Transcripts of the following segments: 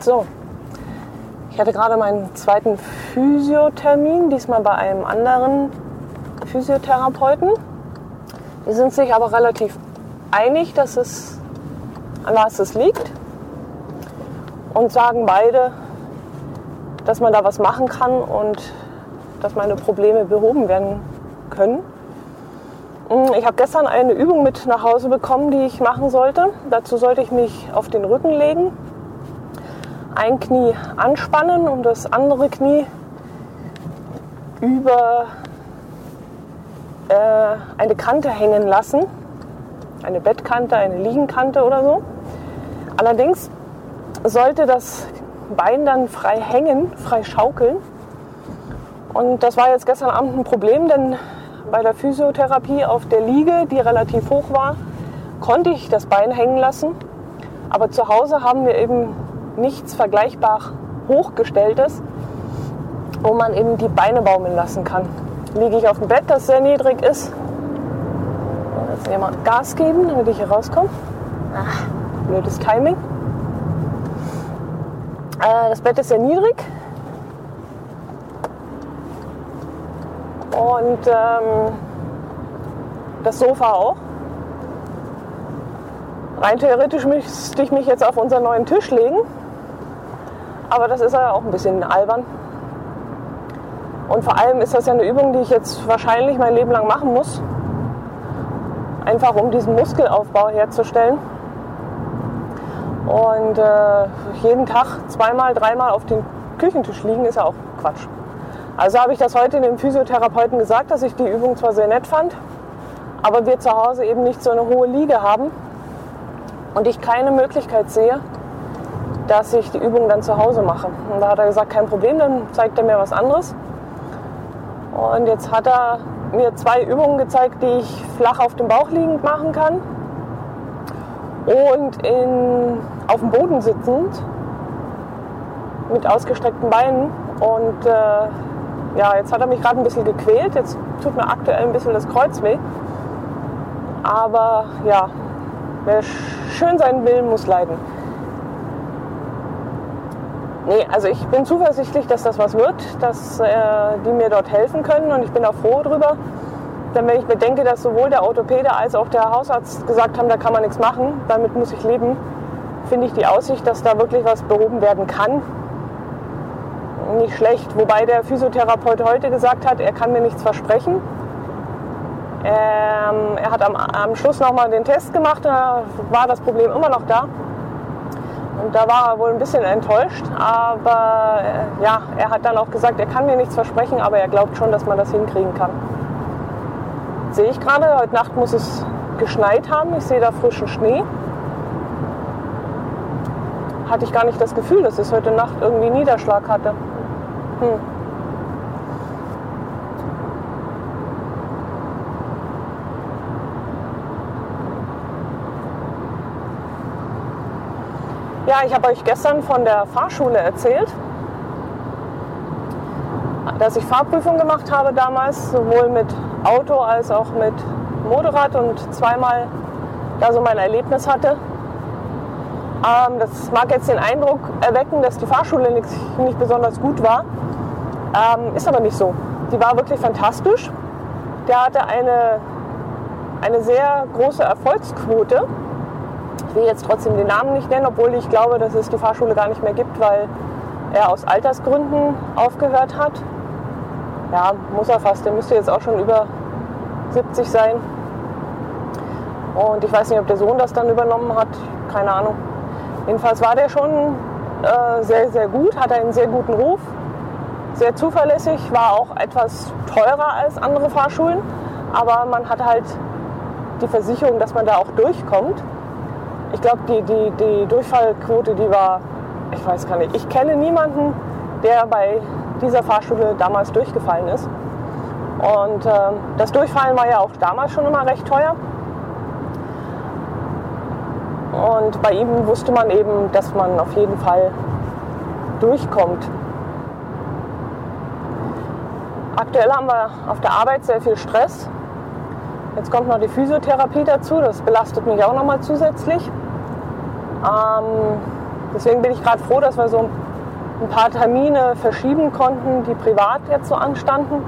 So, ich hatte gerade meinen zweiten Physiothermin, diesmal bei einem anderen Physiotherapeuten. Die sind sich aber relativ einig, dass es an was es liegt und sagen beide, dass man da was machen kann und dass meine Probleme behoben werden können. Ich habe gestern eine Übung mit nach Hause bekommen, die ich machen sollte. Dazu sollte ich mich auf den Rücken legen ein Knie anspannen und das andere Knie über äh, eine Kante hängen lassen. Eine Bettkante, eine Liegenkante oder so. Allerdings sollte das Bein dann frei hängen, frei schaukeln. Und das war jetzt gestern Abend ein Problem, denn bei der Physiotherapie auf der Liege, die relativ hoch war, konnte ich das Bein hängen lassen. Aber zu Hause haben wir eben nichts vergleichbar hochgestelltes, wo man eben die Beine baumeln lassen kann. Liege ich auf dem Bett, das sehr niedrig ist. Jetzt hier mal Gas geben, damit ich hier rauskomme. Ach, blödes Timing. Äh, das Bett ist sehr niedrig. Und ähm, das Sofa auch. Rein theoretisch müsste ich mich jetzt auf unseren neuen Tisch legen aber das ist ja auch ein bisschen albern. Und vor allem ist das ja eine Übung, die ich jetzt wahrscheinlich mein Leben lang machen muss. Einfach um diesen Muskelaufbau herzustellen. Und äh, jeden Tag zweimal, dreimal auf den Küchentisch liegen ist ja auch Quatsch. Also habe ich das heute dem Physiotherapeuten gesagt, dass ich die Übung zwar sehr nett fand, aber wir zu Hause eben nicht so eine hohe Liege haben und ich keine Möglichkeit sehe, dass ich die Übung dann zu Hause mache. Und da hat er gesagt, kein Problem, dann zeigt er mir was anderes. Und jetzt hat er mir zwei Übungen gezeigt, die ich flach auf dem Bauch liegend machen kann und in, auf dem Boden sitzend mit ausgestreckten Beinen. Und äh, ja, jetzt hat er mich gerade ein bisschen gequält. Jetzt tut mir aktuell ein bisschen das Kreuz weh. Aber ja, wer schön sein will, muss leiden. Nee, also ich bin zuversichtlich, dass das was wird, dass äh, die mir dort helfen können und ich bin auch froh drüber. Denn wenn ich bedenke, dass sowohl der Orthopäde als auch der Hausarzt gesagt haben, da kann man nichts machen, damit muss ich leben, finde ich die Aussicht, dass da wirklich was behoben werden kann, nicht schlecht. Wobei der Physiotherapeut heute gesagt hat, er kann mir nichts versprechen. Ähm, er hat am, am Schluss nochmal den Test gemacht, da war das Problem immer noch da. Und da war er wohl ein bisschen enttäuscht, aber äh, ja, er hat dann auch gesagt, er kann mir nichts versprechen, aber er glaubt schon, dass man das hinkriegen kann. Sehe ich gerade, heute Nacht muss es geschneit haben, ich sehe da frischen Schnee. Hatte ich gar nicht das Gefühl, dass es heute Nacht irgendwie Niederschlag hatte. Hm. Ja, ich habe euch gestern von der Fahrschule erzählt, dass ich Fahrprüfung gemacht habe damals, sowohl mit Auto als auch mit Motorrad und zweimal da so mein Erlebnis hatte. Ähm, das mag jetzt den Eindruck erwecken, dass die Fahrschule nicht, nicht besonders gut war. Ähm, ist aber nicht so. Die war wirklich fantastisch. Der hatte eine, eine sehr große Erfolgsquote. Ich will jetzt trotzdem den Namen nicht nennen, obwohl ich glaube, dass es die Fahrschule gar nicht mehr gibt, weil er aus Altersgründen aufgehört hat. Ja, muss er fast. Der müsste jetzt auch schon über 70 sein. Und ich weiß nicht, ob der Sohn das dann übernommen hat. Keine Ahnung. Jedenfalls war der schon äh, sehr, sehr gut, hat einen sehr guten Ruf, sehr zuverlässig, war auch etwas teurer als andere Fahrschulen. Aber man hat halt die Versicherung, dass man da auch durchkommt ich glaube, die, die, die Durchfallquote, die war, ich weiß gar nicht, ich kenne niemanden, der bei dieser Fahrschule damals durchgefallen ist. Und äh, das Durchfallen war ja auch damals schon immer recht teuer. Und bei ihm wusste man eben, dass man auf jeden Fall durchkommt. Aktuell haben wir auf der Arbeit sehr viel Stress. Jetzt kommt noch die Physiotherapie dazu, das belastet mich auch nochmal zusätzlich. Ähm, deswegen bin ich gerade froh, dass wir so ein paar Termine verschieben konnten, die privat jetzt so anstanden,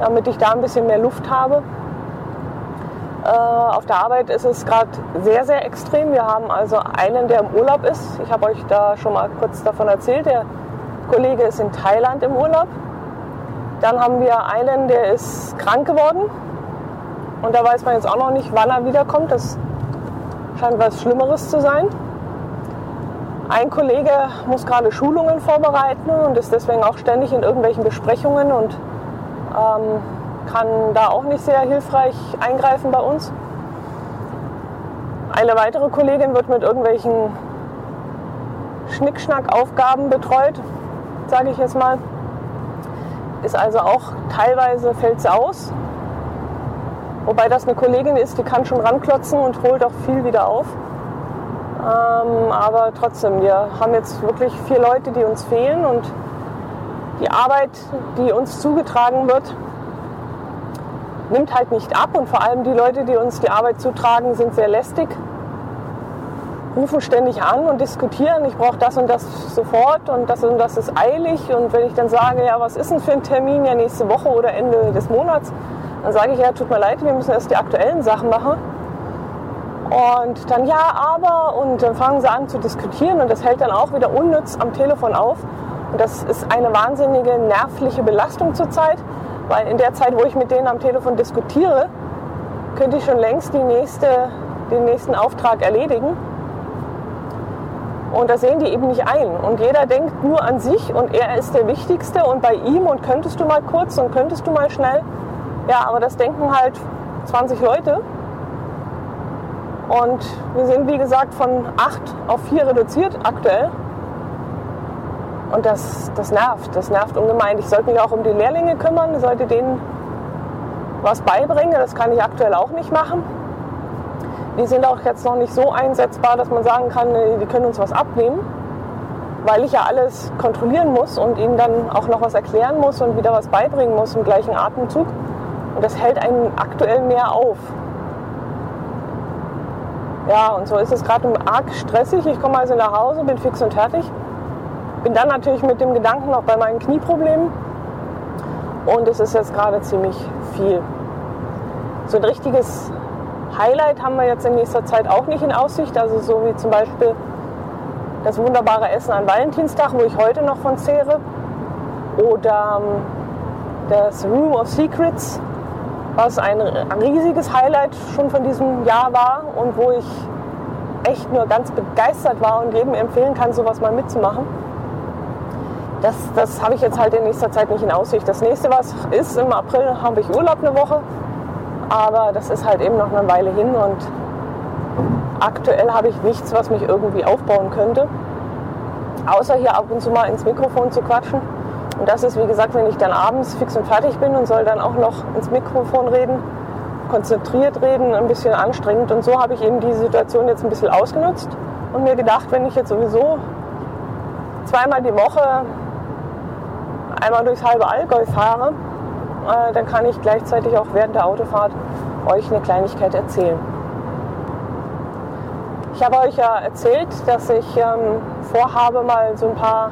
damit ich da ein bisschen mehr Luft habe. Äh, auf der Arbeit ist es gerade sehr, sehr extrem. Wir haben also einen, der im Urlaub ist. Ich habe euch da schon mal kurz davon erzählt. Der Kollege ist in Thailand im Urlaub. Dann haben wir einen, der ist krank geworden. Und da weiß man jetzt auch noch nicht, wann er wiederkommt. Das scheint was Schlimmeres zu sein. Ein Kollege muss gerade Schulungen vorbereiten und ist deswegen auch ständig in irgendwelchen Besprechungen und ähm, kann da auch nicht sehr hilfreich eingreifen bei uns. Eine weitere Kollegin wird mit irgendwelchen Schnickschnack-Aufgaben betreut, sage ich jetzt mal. Ist also auch teilweise fällt sie aus. Wobei das eine Kollegin ist, die kann schon ranklotzen und holt auch viel wieder auf. Ähm, aber trotzdem, wir haben jetzt wirklich vier Leute, die uns fehlen und die Arbeit, die uns zugetragen wird, nimmt halt nicht ab und vor allem die Leute, die uns die Arbeit zutragen, sind sehr lästig, rufen ständig an und diskutieren, ich brauche das und das sofort und das und das ist eilig und wenn ich dann sage, ja, was ist denn für ein Termin, ja nächste Woche oder Ende des Monats, dann sage ich, ja, tut mir leid, wir müssen erst die aktuellen Sachen machen. Und dann ja, aber und dann fangen sie an zu diskutieren und das hält dann auch wieder unnütz am Telefon auf. Und das ist eine wahnsinnige nervliche Belastung zurzeit, weil in der Zeit, wo ich mit denen am Telefon diskutiere, könnte ich schon längst nächste, den nächsten Auftrag erledigen. Und das sehen die eben nicht ein. Und jeder denkt nur an sich und er ist der Wichtigste und bei ihm und könntest du mal kurz und könntest du mal schnell. Ja, aber das denken halt 20 Leute. Und wir sind, wie gesagt, von 8 auf 4 reduziert aktuell. Und das, das nervt, das nervt ungemein. Ich sollte mich auch um die Lehrlinge kümmern, sollte denen was beibringen. Das kann ich aktuell auch nicht machen. Die sind auch jetzt noch nicht so einsetzbar, dass man sagen kann, die können uns was abnehmen, weil ich ja alles kontrollieren muss und ihnen dann auch noch was erklären muss und wieder was beibringen muss im gleichen Atemzug. Und das hält einen aktuell mehr auf. Ja, und so ist es gerade arg stressig. Ich komme also nach Hause, bin fix und fertig bin dann natürlich mit dem Gedanken noch bei meinen Knieproblemen. Und es ist jetzt gerade ziemlich viel. So ein richtiges Highlight haben wir jetzt in nächster Zeit auch nicht in Aussicht, also so wie zum Beispiel das wunderbare Essen an Valentinstag, wo ich heute noch von zehre, oder ähm, das Room of Secrets, was ein riesiges Highlight schon von diesem Jahr war und wo ich echt nur ganz begeistert war und jedem empfehlen kann, sowas mal mitzumachen das, das habe ich jetzt halt in nächster Zeit nicht in Aussicht. Das nächste, was ist, im April habe ich Urlaub eine Woche, aber das ist halt eben noch eine Weile hin und aktuell habe ich nichts, was mich irgendwie aufbauen könnte, außer hier ab und zu mal ins Mikrofon zu quatschen. Und das ist, wie gesagt, wenn ich dann abends fix und fertig bin und soll dann auch noch ins Mikrofon reden, konzentriert reden, ein bisschen anstrengend. Und so habe ich eben diese Situation jetzt ein bisschen ausgenutzt und mir gedacht, wenn ich jetzt sowieso zweimal die Woche einmal durchs halbe Allgäu fahre, äh, dann kann ich gleichzeitig auch während der Autofahrt euch eine Kleinigkeit erzählen. Ich habe euch ja erzählt, dass ich ähm, vorhabe, mal so ein paar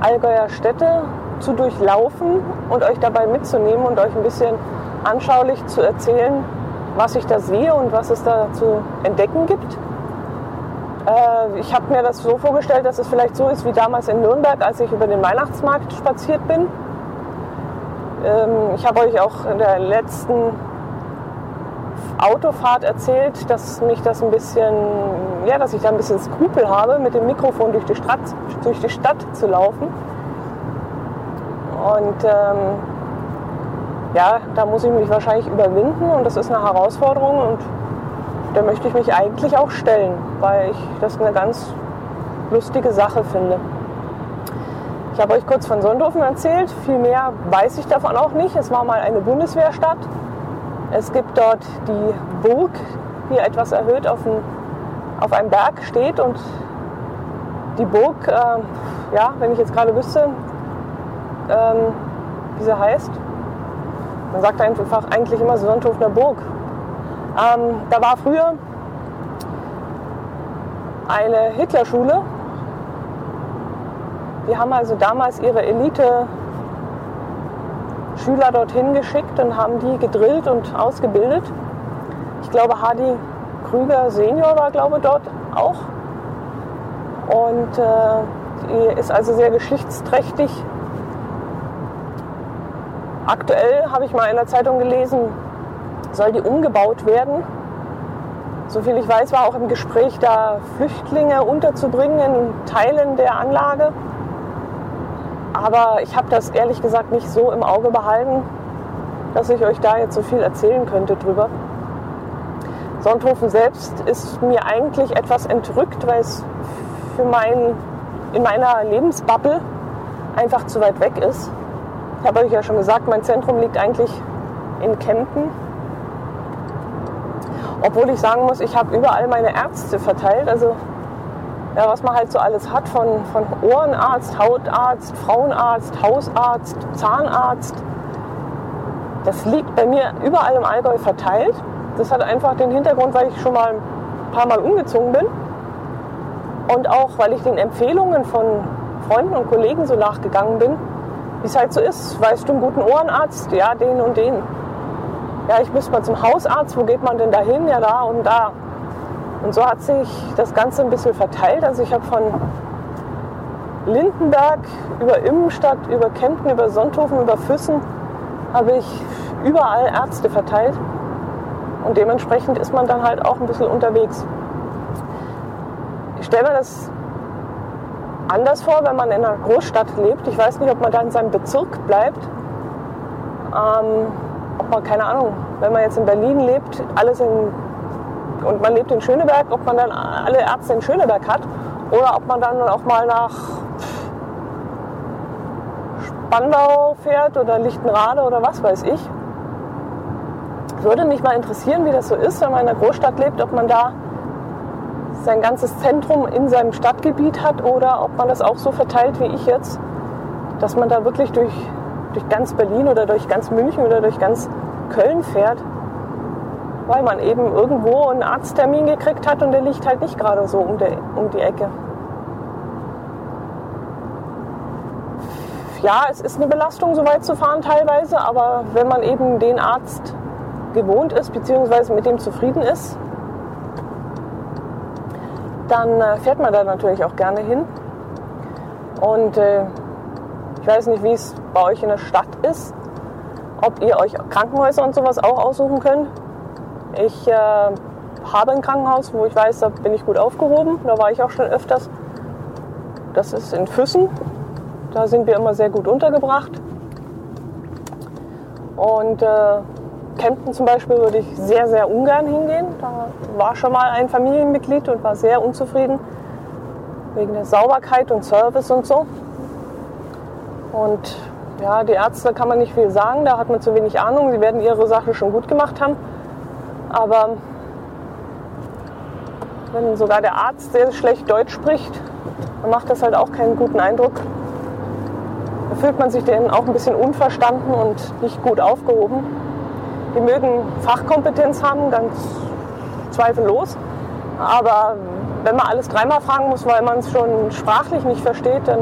Allgäuer Städte zu durchlaufen und euch dabei mitzunehmen und euch ein bisschen anschaulich zu erzählen, was ich da sehe und was es da zu entdecken gibt. Äh, ich habe mir das so vorgestellt, dass es vielleicht so ist wie damals in Nürnberg, als ich über den Weihnachtsmarkt spaziert bin. Ähm, ich habe euch auch in der letzten Autofahrt erzählt, dass mich das ein bisschen, ja, dass ich da ein bisschen Skrupel habe, mit dem Mikrofon durch die Stadt, durch die Stadt zu laufen. Und ähm, ja, da muss ich mich wahrscheinlich überwinden und das ist eine Herausforderung und der möchte ich mich eigentlich auch stellen, weil ich das eine ganz lustige Sache finde. Ich habe euch kurz von Sonthofen erzählt, viel mehr weiß ich davon auch nicht. Es war mal eine Bundeswehrstadt. Es gibt dort die Burg, die etwas erhöht auf dem auf einem Berg steht und die Burg, äh, ja, wenn ich jetzt gerade wüsste, ähm, wie sie heißt, man sagt einfach eigentlich immer Sonthofener Burg. Ähm, da war früher eine Hitlerschule. Die haben also damals ihre Elite Schüler dorthin geschickt und haben die gedrillt und ausgebildet. Ich glaube, Hardy Krüger Senior war, glaube dort auch. Und äh, die ist also sehr geschichtsträchtig. Aktuell habe ich mal in der Zeitung gelesen, soll die umgebaut werden. Soviel ich weiß, war auch im Gespräch, da Flüchtlinge unterzubringen in Teilen der Anlage. Aber ich habe das ehrlich gesagt nicht so im Auge behalten, dass ich euch da jetzt so viel erzählen könnte drüber. Sonthofen selbst ist mir eigentlich etwas entrückt, weil es für mein, in meiner Lebensbubble einfach zu weit weg ist. Ich habe euch ja schon gesagt, mein Zentrum liegt eigentlich in Kempten. Obwohl ich sagen muss, ich habe überall meine Ärzte verteilt. Also ja, was man halt so alles hat, von, von Ohrenarzt, Hautarzt, Frauenarzt, Hausarzt, Zahnarzt. Das liegt bei mir überall im Allgäu verteilt. Das hat einfach den Hintergrund, weil ich schon mal ein paar Mal umgezogen bin und auch weil ich den Empfehlungen von Freunden und Kollegen so nachgegangen bin, wie es halt so ist. Weißt du einen guten Ohrenarzt? Ja, den und den. Ja, ich müsste mal zum Hausarzt. Wo geht man denn da hin? Ja, da und da. Und so hat sich das Ganze ein bisschen verteilt. Also ich habe von Lindenberg über Immenstadt, über Kempten, über Sonthofen, über Füssen, habe ich überall Ärzte verteilt. Und dementsprechend ist man dann halt auch ein bisschen unterwegs. Ich stelle mir das anders vor, wenn man in einer Großstadt lebt. Ich weiß nicht, ob man da in seinem Bezirk bleibt. Ähm, man, keine Ahnung, wenn man jetzt in Berlin lebt, alles in und man lebt in Schöneberg, ob man dann alle Ärzte in Schöneberg hat oder ob man dann auch mal nach Spandau fährt oder Lichtenrade oder was weiß ich. Würde mich mal interessieren, wie das so ist, wenn man in einer Großstadt lebt, ob man da sein ganzes Zentrum in seinem Stadtgebiet hat oder ob man das auch so verteilt wie ich jetzt, dass man da wirklich durch, durch ganz Berlin oder durch ganz München oder durch ganz Köln fährt weil man eben irgendwo einen Arzttermin gekriegt hat und der liegt halt nicht gerade so um, der, um die Ecke. Ja, es ist eine Belastung, so weit zu fahren teilweise, aber wenn man eben den Arzt gewohnt ist, beziehungsweise mit dem zufrieden ist, dann äh, fährt man da natürlich auch gerne hin. Und äh, weiß nicht, wie es bei euch in der Stadt ist, ob ihr euch Krankenhäuser und sowas auch aussuchen könnt. Ich äh, habe ein Krankenhaus, wo ich weiß, da bin ich gut aufgehoben. Da war ich auch schon öfters. Das ist in Füssen. Da sind wir immer sehr gut untergebracht. Und äh, Kempten zum Beispiel würde ich sehr, sehr ungern hingehen. Da war schon mal ein Familienmitglied und war sehr unzufrieden wegen der Sauberkeit und Service und so. Und ja, die Ärzte kann man nicht viel sagen, da hat man zu wenig Ahnung. Sie werden ihre Sache schon gut gemacht haben. Aber wenn sogar der Arzt sehr schlecht Deutsch spricht, dann macht das halt auch keinen guten Eindruck. Da fühlt man sich denen auch ein bisschen unverstanden und nicht gut aufgehoben. Die mögen Fachkompetenz haben, ganz zweifellos. Aber wenn man alles dreimal fragen muss, weil man es schon sprachlich nicht versteht, dann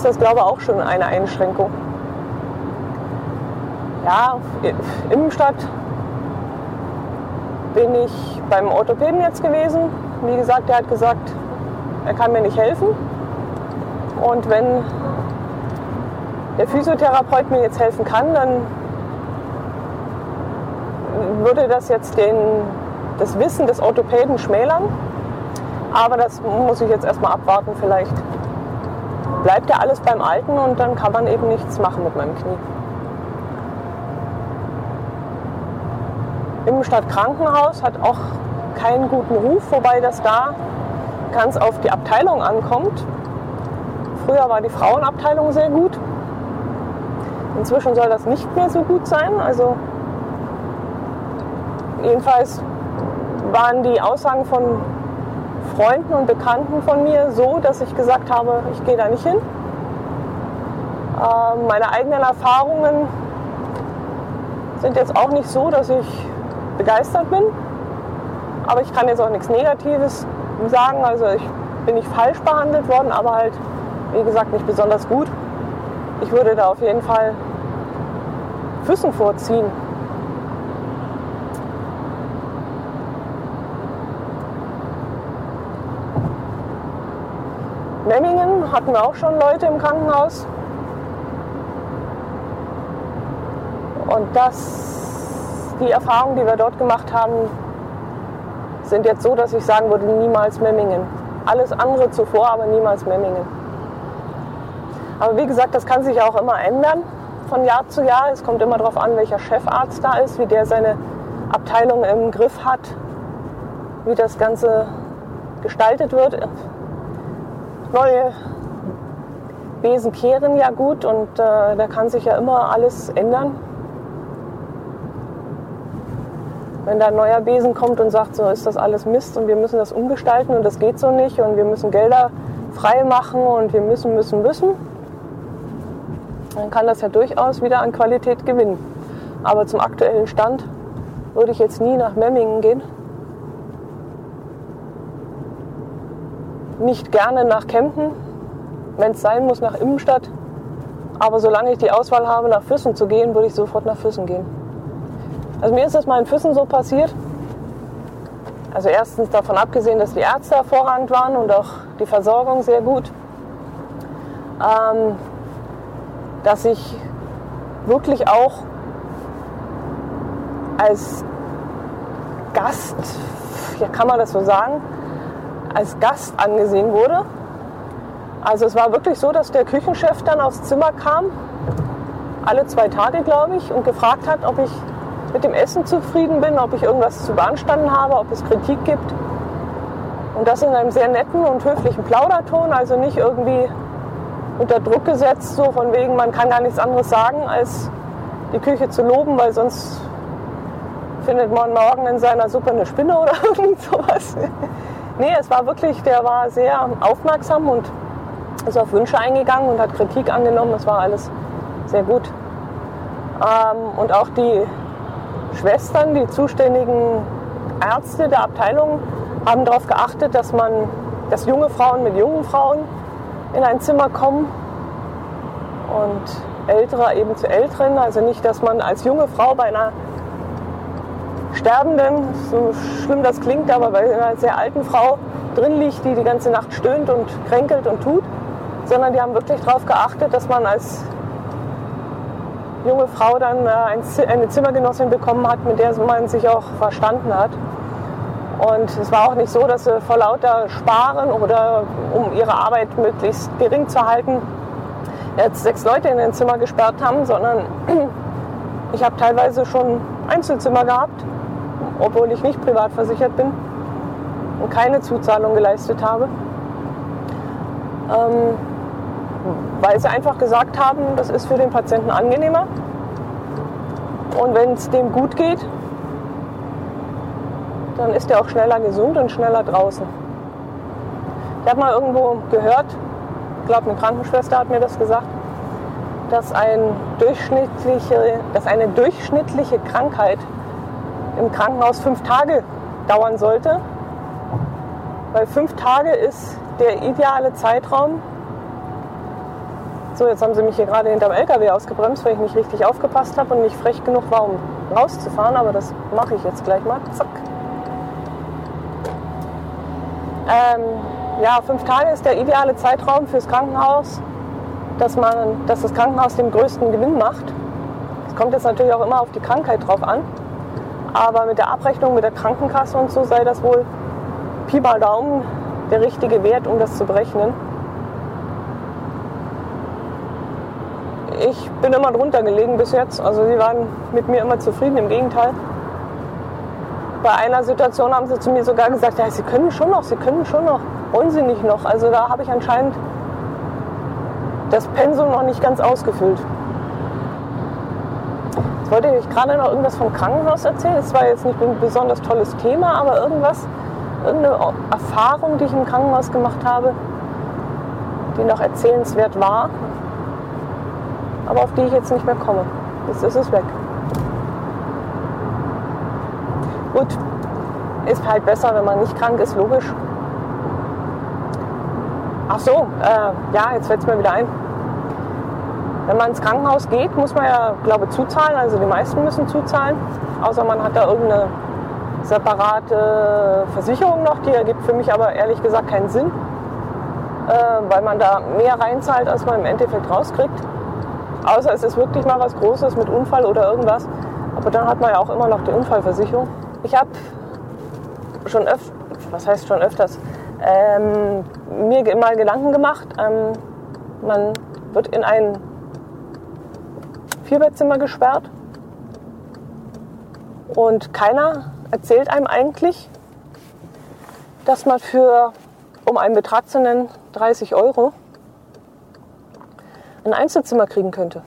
ist das, glaube ich, auch schon eine Einschränkung. Ja, Innenstadt bin ich beim Orthopäden jetzt gewesen. Wie gesagt, der hat gesagt, er kann mir nicht helfen. Und wenn der Physiotherapeut mir jetzt helfen kann, dann würde das jetzt den, das Wissen des Orthopäden schmälern. Aber das muss ich jetzt erstmal abwarten. Vielleicht bleibt ja alles beim Alten und dann kann man eben nichts machen mit meinem Knie. Immenstadt Krankenhaus hat auch keinen guten Ruf, wobei das da ganz auf die Abteilung ankommt. Früher war die Frauenabteilung sehr gut. Inzwischen soll das nicht mehr so gut sein. Also jedenfalls waren die Aussagen von Freunden und Bekannten von mir so, dass ich gesagt habe, ich gehe da nicht hin. Ähm, meine eigenen Erfahrungen sind jetzt auch nicht so, dass ich begeistert bin. Aber ich kann jetzt auch nichts Negatives sagen. Also ich bin nicht falsch behandelt worden, aber halt, wie gesagt, nicht besonders gut. Ich würde da auf jeden Fall Füssen vorziehen. Memmingen hatten wir auch schon Leute im Krankenhaus. Und das, die Erfahrungen, die wir dort gemacht haben, sind jetzt so, dass ich sagen würde, niemals Memmingen. Alles andere zuvor, aber niemals Memmingen. Aber wie gesagt, das kann sich auch immer ändern von Jahr zu Jahr. Es kommt immer darauf an, welcher Chefarzt da ist, wie der seine Abteilung im Griff hat, wie das Ganze gestaltet wird. Neue Besen kehren ja gut und äh, da kann sich ja immer alles ändern. wenn da ein neuer Besen kommt und sagt, so ist das alles Mist und wir müssen das umgestalten und das geht so nicht und wir müssen Gelder frei machen und wir müssen, müssen, müssen, dann kann das ja durchaus wieder an Qualität gewinnen. Aber zum aktuellen Stand würde ich jetzt nie nach Memmingen gehen. Nicht gerne nach Kempten, wenn es sein muss, nach Immenstadt. Aber solange ich die Auswahl habe, nach Füssen zu gehen, würde ich sofort nach Füssen gehen. Also mir ist das mal in Füssen so passiert. Also erstens davon abgesehen, dass die Ärzte hervorragend waren und auch die Versorgung sehr gut, ähm, dass ich wirklich auch als Gast, ja kann man das so sagen, als Gast angesehen wurde. Also es war wirklich so, dass der Küchenchef dann aufs Zimmer kam, alle zwei Tage glaube ich, und gefragt hat, ob ich mit dem Essen zufrieden bin, ob ich irgendwas zu beanstanden habe, ob es Kritik gibt. Und das in einem sehr netten und höflichen Plauderton, also nicht irgendwie unter Druck gesetzt, so von wegen, man kann gar nichts anderes sagen, als die Küche zu loben, weil sonst findet man morgen in seiner Suppe eine Spinne oder irgend sowas. nee, es war wirklich, der war sehr aufmerksam und ist auf Wünsche eingegangen und hat Kritik angenommen. Es war alles sehr gut. Ähm, und auch die Schwestern, die zuständigen Ärzte der Abteilung, haben darauf geachtet, dass man, dass junge Frauen mit jungen Frauen in ein Zimmer kommen und Ältere eben zu Älteren. Also nicht, dass man als junge Frau bei einer Sterbenden, so schlimm das klingt, aber bei einer sehr alten Frau drin liegt, die die ganze Nacht stöhnt und kränkelt und tut, sondern die haben wirklich darauf geachtet, dass man als junge Frau dann äh, eine Zimmergenossin bekommen hat, mit der man sich auch verstanden hat. Und es war auch nicht so, dass sie vor lauter Sparen oder um ihre Arbeit möglichst gering zu halten, jetzt sechs Leute in ein Zimmer gesperrt haben, sondern ich habe teilweise schon Einzelzimmer gehabt, obwohl ich nicht privat versichert bin und keine Zuzahlung geleistet habe. Ähm, weil sie einfach gesagt haben, das ist für den Patienten angenehmer. Und wenn es dem gut geht, dann ist er auch schneller gesund und schneller draußen. Ich habe mal irgendwo gehört, ich glaube eine Krankenschwester hat mir das gesagt, dass, ein durchschnittliche, dass eine durchschnittliche Krankheit im Krankenhaus fünf Tage dauern sollte. Weil fünf Tage ist der ideale Zeitraum, so, jetzt haben sie mich hier gerade hinterm LKW ausgebremst, weil ich nicht richtig aufgepasst habe und nicht frech genug war, um rauszufahren. Aber das mache ich jetzt gleich mal. Zack. Ähm, ja, fünf Tage ist der ideale Zeitraum fürs Krankenhaus, dass, man, dass das Krankenhaus den größten Gewinn macht. Es kommt jetzt natürlich auch immer auf die Krankheit drauf an. Aber mit der Abrechnung mit der Krankenkasse und so sei das wohl Pi mal Daumen der richtige Wert, um das zu berechnen. Ich bin immer drunter gelegen bis jetzt. Also sie waren mit mir immer zufrieden, im Gegenteil. Bei einer Situation haben sie zu mir sogar gesagt, ja, sie können schon noch, sie können schon noch, wollen sie nicht noch. Also da habe ich anscheinend das Pensum noch nicht ganz ausgefüllt. Jetzt wollte ich gerade noch irgendwas vom Krankenhaus erzählen. Es war jetzt nicht ein besonders tolles Thema, aber irgendwas, irgendeine Erfahrung, die ich im Krankenhaus gemacht habe, die noch erzählenswert war, aber auf die ich jetzt nicht mehr komme. Jetzt ist es weg. Gut, ist halt besser, wenn man nicht krank ist, logisch. Ach so, äh, ja, jetzt fällt es mir wieder ein. Wenn man ins Krankenhaus geht, muss man ja, glaube ich, zuzahlen. Also die meisten müssen zuzahlen. Außer man hat da irgendeine separate Versicherung noch. Die ergibt für mich aber ehrlich gesagt keinen Sinn, äh, weil man da mehr reinzahlt, als man im Endeffekt rauskriegt. Außer es ist wirklich mal was Großes mit Unfall oder irgendwas. Aber dann hat man ja auch immer noch die Unfallversicherung. Ich habe schon öfters, was heißt schon öfters, ähm, mir mal Gedanken gemacht. Ähm, man wird in ein Vierbettzimmer gesperrt und keiner erzählt einem eigentlich, dass man für, um einen Betrag zu nennen, 30 Euro ein Einzelzimmer kriegen könnte.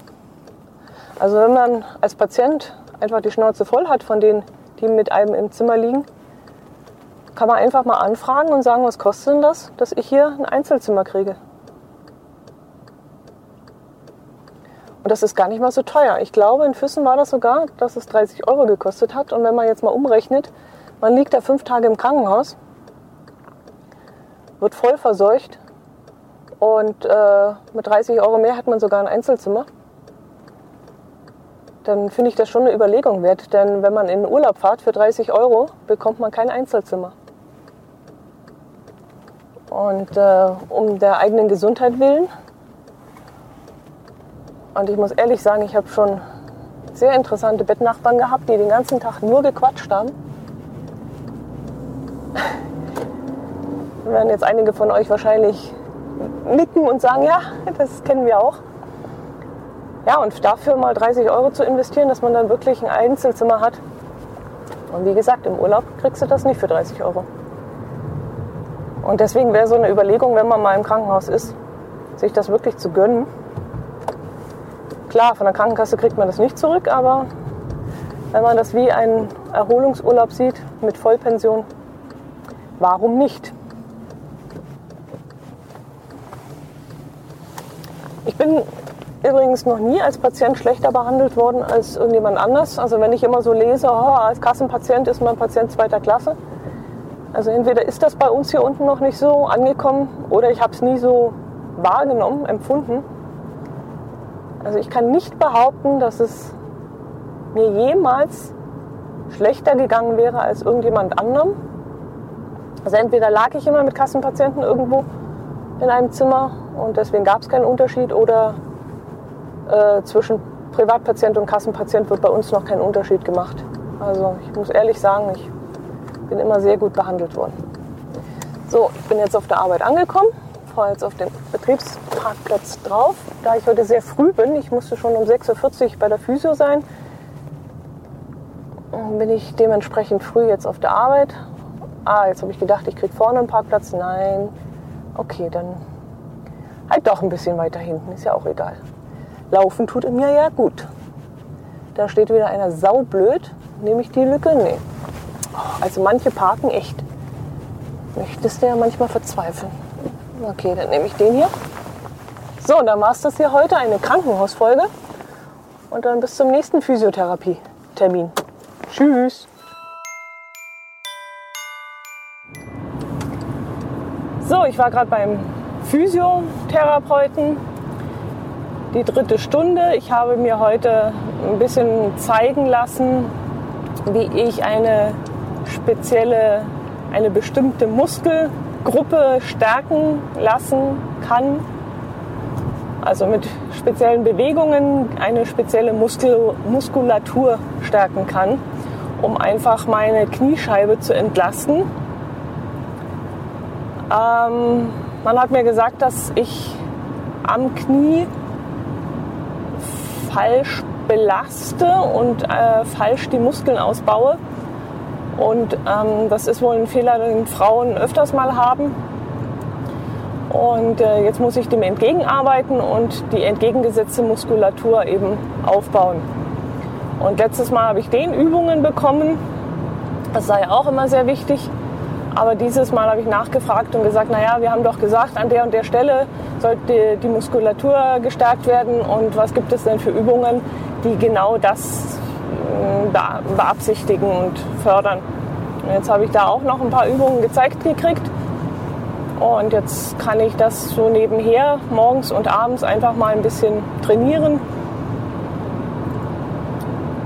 Also wenn man als Patient einfach die Schnauze voll hat von denen, die mit einem im Zimmer liegen, kann man einfach mal anfragen und sagen, was kostet denn das, dass ich hier ein Einzelzimmer kriege. Und das ist gar nicht mal so teuer. Ich glaube, in Füssen war das sogar, dass es 30 Euro gekostet hat. Und wenn man jetzt mal umrechnet, man liegt da fünf Tage im Krankenhaus, wird voll verseucht und äh, mit 30 Euro mehr hat man sogar ein Einzelzimmer. Dann finde ich das schon eine Überlegung wert. Denn wenn man in den Urlaub fährt für 30 Euro, bekommt man kein Einzelzimmer. Und äh, um der eigenen Gesundheit willen. Und ich muss ehrlich sagen, ich habe schon sehr interessante Bettnachbarn gehabt, die den ganzen Tag nur gequatscht haben. werden jetzt einige von euch wahrscheinlich nicken und sagen, ja, das kennen wir auch. Ja, und dafür mal 30 Euro zu investieren, dass man dann wirklich ein Einzelzimmer hat. Und wie gesagt, im Urlaub kriegst du das nicht für 30 Euro. Und deswegen wäre so eine Überlegung, wenn man mal im Krankenhaus ist, sich das wirklich zu gönnen. Klar, von der Krankenkasse kriegt man das nicht zurück, aber wenn man das wie einen Erholungsurlaub sieht mit Vollpension, warum nicht? Ich bin übrigens noch nie als Patient schlechter behandelt worden als irgendjemand anders. Also wenn ich immer so lese, oh, als Kassenpatient ist man Patient zweiter Klasse, also entweder ist das bei uns hier unten noch nicht so angekommen oder ich habe es nie so wahrgenommen, empfunden. Also ich kann nicht behaupten, dass es mir jemals schlechter gegangen wäre als irgendjemand anderem. Also entweder lag ich immer mit Kassenpatienten irgendwo in einem Zimmer und deswegen gab es keinen Unterschied oder äh, zwischen Privatpatient und Kassenpatient wird bei uns noch kein Unterschied gemacht. Also ich muss ehrlich sagen, ich bin immer sehr gut behandelt worden. So, ich bin jetzt auf der Arbeit angekommen, fahre jetzt auf den Betriebsparkplatz drauf. Da ich heute sehr früh bin, ich musste schon um 6.40 Uhr bei der Physio sein, bin ich dementsprechend früh jetzt auf der Arbeit. Ah, jetzt habe ich gedacht, ich kriege vorne einen Parkplatz. Nein. Okay, dann halt doch ein bisschen weiter hinten, ist ja auch egal. Laufen tut mir ja gut. Da steht wieder einer saublöd. Nehme ich die Lücke? Nee. Also manche parken echt. Möchtest du ja manchmal verzweifeln. Okay, dann nehme ich den hier. So, dann war es das hier heute, eine Krankenhausfolge. Und dann bis zum nächsten Physiotherapie-Termin. Tschüss. So, ich war gerade beim Physiotherapeuten. Die dritte Stunde. Ich habe mir heute ein bisschen zeigen lassen, wie ich eine spezielle, eine bestimmte Muskelgruppe stärken lassen kann. Also mit speziellen Bewegungen eine spezielle Muskel, Muskulatur stärken kann, um einfach meine Kniescheibe zu entlasten. Ähm, man hat mir gesagt, dass ich am Knie falsch belaste und äh, falsch die Muskeln ausbaue. Und ähm, das ist wohl ein Fehler, den Frauen öfters mal haben. Und äh, jetzt muss ich dem entgegenarbeiten und die entgegengesetzte Muskulatur eben aufbauen. Und letztes Mal habe ich den Übungen bekommen. Das sei auch immer sehr wichtig. Aber dieses Mal habe ich nachgefragt und gesagt, naja, wir haben doch gesagt, an der und der Stelle sollte die Muskulatur gestärkt werden und was gibt es denn für Übungen, die genau das äh, beabsichtigen und fördern. Jetzt habe ich da auch noch ein paar Übungen gezeigt gekriegt und jetzt kann ich das so nebenher morgens und abends einfach mal ein bisschen trainieren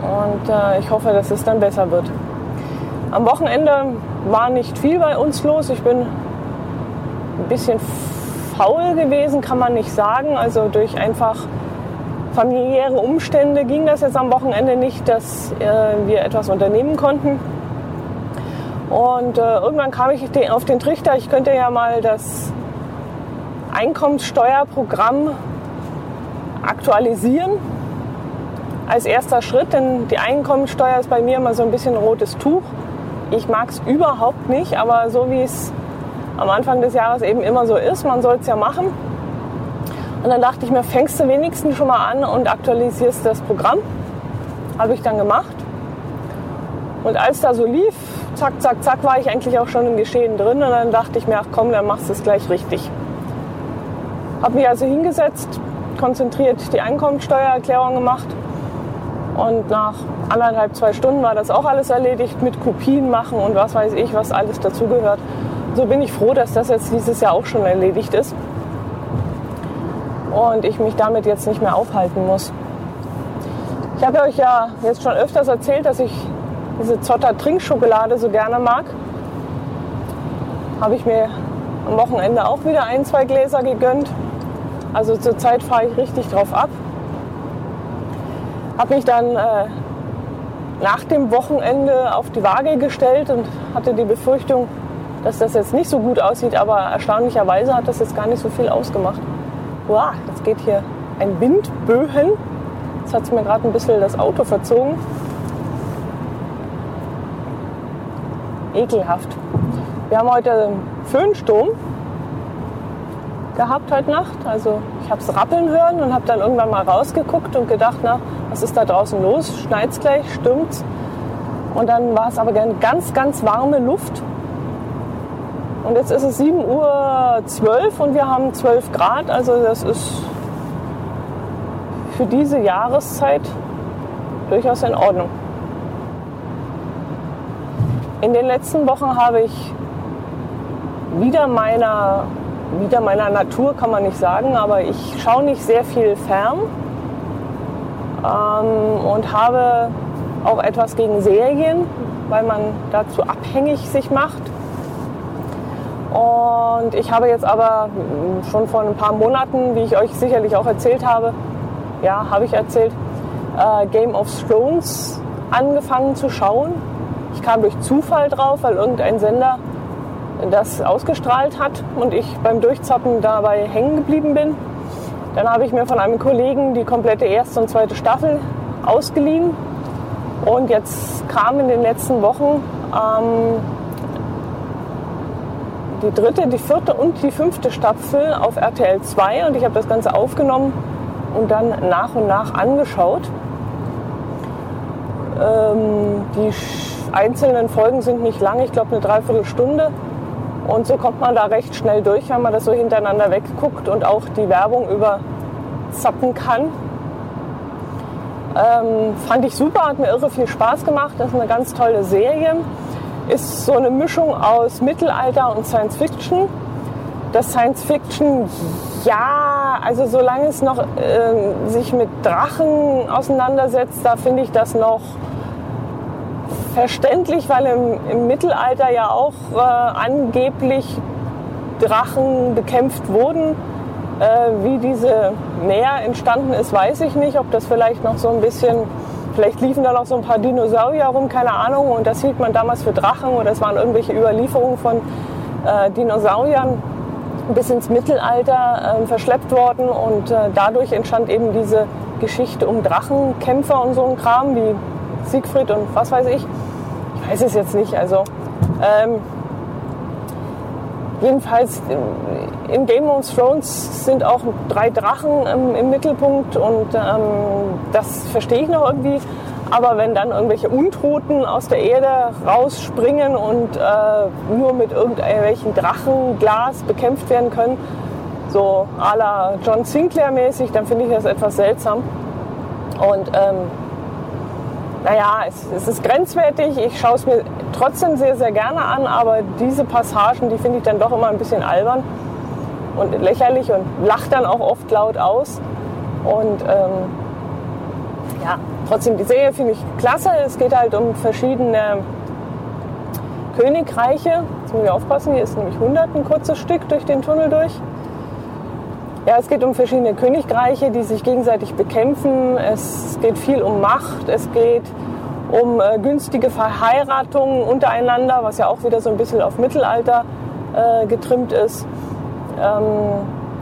und äh, ich hoffe, dass es dann besser wird. Am Wochenende war nicht viel bei uns los. Ich bin ein bisschen faul gewesen, kann man nicht sagen. Also durch einfach familiäre Umstände ging das jetzt am Wochenende nicht, dass äh, wir etwas unternehmen konnten. Und äh, irgendwann kam ich auf den Trichter, ich könnte ja mal das Einkommenssteuerprogramm aktualisieren als erster Schritt, denn die Einkommensteuer ist bei mir immer so ein bisschen rotes Tuch. Ich mag es überhaupt nicht, aber so wie es am Anfang des Jahres eben immer so ist, man soll es ja machen. Und dann dachte ich mir, fängst du wenigstens schon mal an und aktualisierst das Programm. Habe ich dann gemacht. Und als da so lief, zack, zack, zack, war ich eigentlich auch schon im Geschehen drin. Und dann dachte ich mir, ach komm, dann machst du es gleich richtig. Habe mich also hingesetzt, konzentriert die Einkommensteuererklärung gemacht und nach anderthalb, zwei Stunden war das auch alles erledigt mit Kopien machen und was weiß ich, was alles dazugehört. So bin ich froh, dass das jetzt dieses Jahr auch schon erledigt ist und ich mich damit jetzt nicht mehr aufhalten muss. Ich habe euch ja jetzt schon öfters erzählt, dass ich diese Zotter Trinkschokolade so gerne mag. Habe ich mir am Wochenende auch wieder ein, zwei Gläser gegönnt. Also zurzeit fahre ich richtig drauf ab. Habe mich dann äh, nach dem Wochenende auf die Waage gestellt und hatte die Befürchtung, dass das jetzt nicht so gut aussieht, aber erstaunlicherweise hat das jetzt gar nicht so viel ausgemacht. Wow, jetzt geht hier ein Windböen. Jetzt hat es mir gerade ein bisschen das Auto verzogen. Ekelhaft. Wir haben heute Föhnsturm gehabt heute Nacht. Also ich habe es rappeln hören und habe dann irgendwann mal rausgeguckt und gedacht, na, was ist da draußen los? Schneit's gleich, stimmt's? Und dann war es aber ganz, ganz warme Luft. Und jetzt ist es 7.12 Uhr und wir haben 12 Grad. Also das ist für diese Jahreszeit durchaus in Ordnung. In den letzten Wochen habe ich wieder meiner wieder meiner Natur kann man nicht sagen, aber ich schaue nicht sehr viel fern ähm, und habe auch etwas gegen Serien, weil man dazu abhängig sich macht. Und ich habe jetzt aber schon vor ein paar Monaten, wie ich euch sicherlich auch erzählt habe, ja, habe ich erzählt, äh, Game of Thrones angefangen zu schauen. Ich kam durch Zufall drauf, weil irgendein Sender das ausgestrahlt hat und ich beim Durchzappen dabei hängen geblieben bin. Dann habe ich mir von einem Kollegen die komplette erste und zweite Staffel ausgeliehen. Und jetzt kam in den letzten Wochen ähm, die dritte, die vierte und die fünfte Staffel auf RTL 2 und ich habe das Ganze aufgenommen und dann nach und nach angeschaut. Ähm, die einzelnen Folgen sind nicht lang, ich glaube eine Dreiviertelstunde. Und so kommt man da recht schnell durch, wenn man das so hintereinander wegguckt und auch die Werbung überzappen kann. Ähm, fand ich super, hat mir irre viel Spaß gemacht. Das ist eine ganz tolle Serie. Ist so eine Mischung aus Mittelalter und Science Fiction. Das Science Fiction, ja, also solange es noch äh, sich mit Drachen auseinandersetzt, da finde ich das noch verständlich, weil im, im Mittelalter ja auch äh, angeblich Drachen bekämpft wurden. Äh, wie diese Meer entstanden ist, weiß ich nicht. Ob das vielleicht noch so ein bisschen, vielleicht liefen da noch so ein paar Dinosaurier rum, keine Ahnung. Und das hielt man damals für Drachen oder es waren irgendwelche Überlieferungen von äh, Dinosauriern bis ins Mittelalter äh, verschleppt worden. Und äh, dadurch entstand eben diese Geschichte um Drachenkämpfer und so ein Kram wie Siegfried und was weiß ich weiß es jetzt nicht. Also ähm, jedenfalls in Game of Thrones sind auch drei Drachen im, im Mittelpunkt und ähm, das verstehe ich noch irgendwie. Aber wenn dann irgendwelche Untoten aus der Erde rausspringen und äh, nur mit irgendwelchen Drachenglas bekämpft werden können, so à la John Sinclair mäßig, dann finde ich das etwas seltsam. Und ähm, naja, es, es ist grenzwertig. Ich schaue es mir trotzdem sehr, sehr gerne an, aber diese Passagen, die finde ich dann doch immer ein bisschen albern und lächerlich und lacht dann auch oft laut aus. Und ähm, ja, trotzdem, die Serie finde ich klasse. Es geht halt um verschiedene Königreiche. Jetzt muss ich aufpassen, hier ist nämlich 100 ein kurzes Stück durch den Tunnel durch. Ja, es geht um verschiedene Königreiche, die sich gegenseitig bekämpfen. Es geht viel um Macht. Es geht um äh, günstige Verheiratungen untereinander, was ja auch wieder so ein bisschen auf Mittelalter äh, getrimmt ist. Ähm,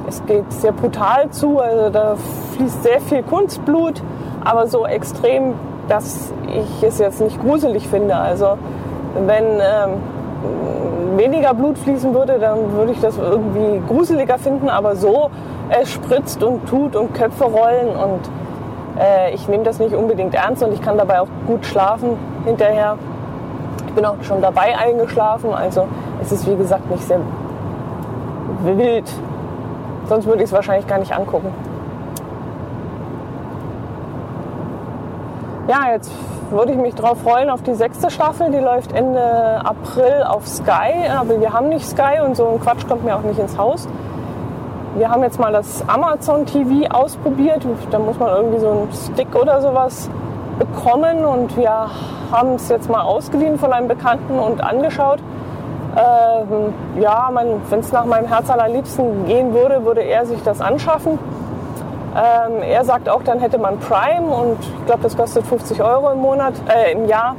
es geht sehr brutal zu, also da fließt sehr viel Kunstblut, aber so extrem, dass ich es jetzt nicht gruselig finde. Also wenn ähm, weniger Blut fließen würde, dann würde ich das irgendwie gruseliger finden, aber so es spritzt und tut und Köpfe rollen und äh, ich nehme das nicht unbedingt ernst und ich kann dabei auch gut schlafen hinterher. Ich bin auch schon dabei eingeschlafen, also es ist wie gesagt nicht sehr wild. Sonst würde ich es wahrscheinlich gar nicht angucken. Ja, jetzt würde ich mich darauf freuen auf die sechste Staffel. Die läuft Ende April auf Sky, aber wir haben nicht Sky und so ein Quatsch kommt mir auch nicht ins Haus. Wir haben jetzt mal das Amazon TV ausprobiert. Da muss man irgendwie so einen Stick oder sowas bekommen und wir haben es jetzt mal ausgeliehen von einem Bekannten und angeschaut. Ähm, ja, wenn es nach meinem Herz allerliebsten gehen würde, würde er sich das anschaffen. Ähm, er sagt auch, dann hätte man Prime und ich glaube, das kostet 50 Euro im Monat, äh, im Jahr.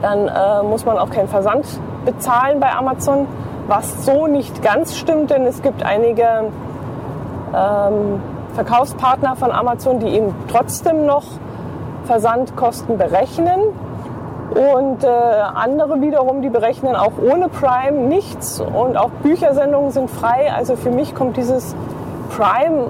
Dann äh, muss man auch keinen Versand bezahlen bei Amazon, was so nicht ganz stimmt, denn es gibt einige ähm, Verkaufspartner von Amazon, die eben trotzdem noch Versandkosten berechnen und äh, andere wiederum, die berechnen auch ohne Prime nichts und auch Büchersendungen sind frei. Also für mich kommt dieses Prime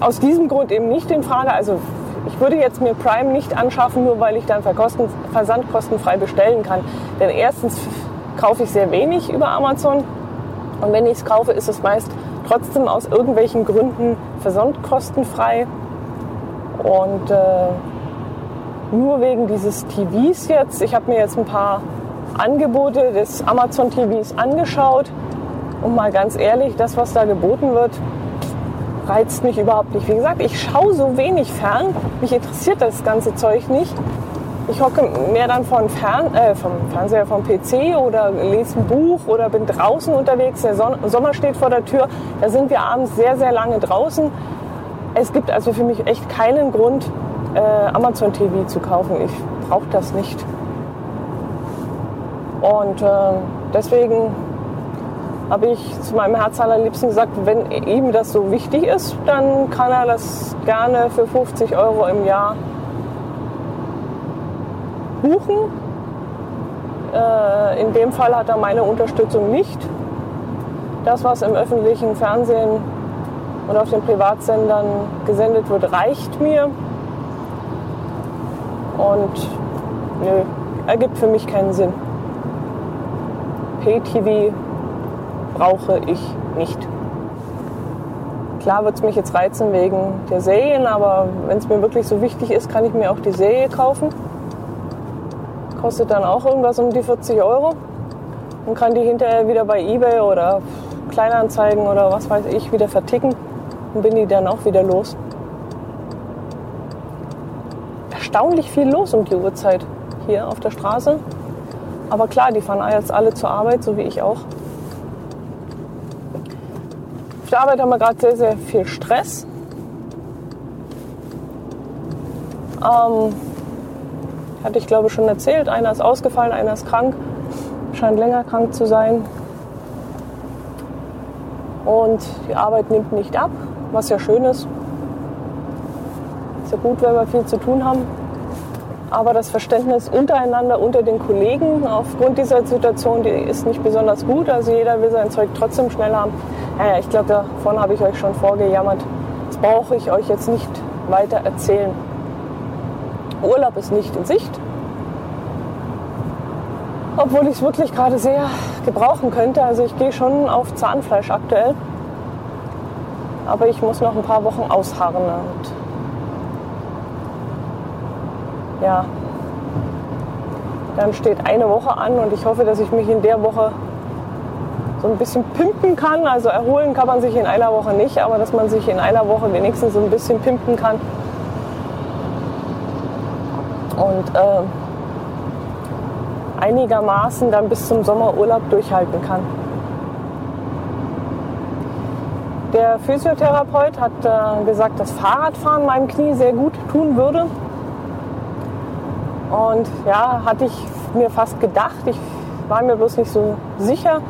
aus diesem Grund eben nicht in Frage. Also ich würde jetzt mir Prime nicht anschaffen, nur weil ich dann Versand kostenfrei bestellen kann. Denn erstens kaufe ich sehr wenig über Amazon und wenn ich es kaufe, ist es meist trotzdem aus irgendwelchen Gründen versandkostenfrei. Und äh, nur wegen dieses TVs jetzt. Ich habe mir jetzt ein paar Angebote des Amazon TVs angeschaut und mal ganz ehrlich, das, was da geboten wird, reizt mich überhaupt nicht. Wie gesagt, ich schaue so wenig fern, mich interessiert das ganze Zeug nicht. Ich hocke mehr dann vom, Fern äh, vom Fernseher, vom PC oder lese ein Buch oder bin draußen unterwegs. Der Son Sommer steht vor der Tür. Da sind wir abends sehr, sehr lange draußen. Es gibt also für mich echt keinen Grund, äh, Amazon TV zu kaufen. Ich brauche das nicht. Und äh, deswegen habe ich zu meinem Herz allerliebsten gesagt, wenn ihm das so wichtig ist, dann kann er das gerne für 50 Euro im Jahr buchen. Äh, in dem Fall hat er meine Unterstützung nicht. Das, was im öffentlichen Fernsehen oder auf den Privatsendern gesendet wird, reicht mir. Und nö, ergibt für mich keinen Sinn. Pay-TV brauche ich nicht. Klar wird es mich jetzt reizen wegen der Serien, aber wenn es mir wirklich so wichtig ist, kann ich mir auch die Serie kaufen. Kostet dann auch irgendwas um die 40 Euro und kann die hinterher wieder bei eBay oder Kleinanzeigen oder was weiß ich wieder verticken und bin die dann auch wieder los erstaunlich viel los um die Uhrzeit hier auf der Straße. Aber klar, die fahren jetzt alle zur Arbeit, so wie ich auch. Auf der Arbeit haben wir gerade sehr, sehr viel Stress. Ähm, hatte ich glaube schon erzählt, einer ist ausgefallen, einer ist krank, scheint länger krank zu sein. Und die Arbeit nimmt nicht ab, was ja schön ist. Ist ja gut, wenn wir viel zu tun haben. Aber das Verständnis untereinander, unter den Kollegen aufgrund dieser Situation, die ist nicht besonders gut. Also jeder will sein Zeug trotzdem schnell haben. Naja, ich glaube, davon habe ich euch schon vorgejammert. Das brauche ich euch jetzt nicht weiter erzählen. Urlaub ist nicht in Sicht. Obwohl ich es wirklich gerade sehr gebrauchen könnte. Also ich gehe schon auf Zahnfleisch aktuell. Aber ich muss noch ein paar Wochen ausharren. Und ja, dann steht eine Woche an und ich hoffe, dass ich mich in der Woche so ein bisschen pimpen kann. Also erholen kann man sich in einer Woche nicht, aber dass man sich in einer Woche wenigstens so ein bisschen pimpen kann. Und äh, einigermaßen dann bis zum Sommerurlaub durchhalten kann. Der Physiotherapeut hat äh, gesagt, dass Fahrradfahren meinem Knie sehr gut tun würde. Und ja, hatte ich mir fast gedacht. Ich war mir bloß nicht so sicher.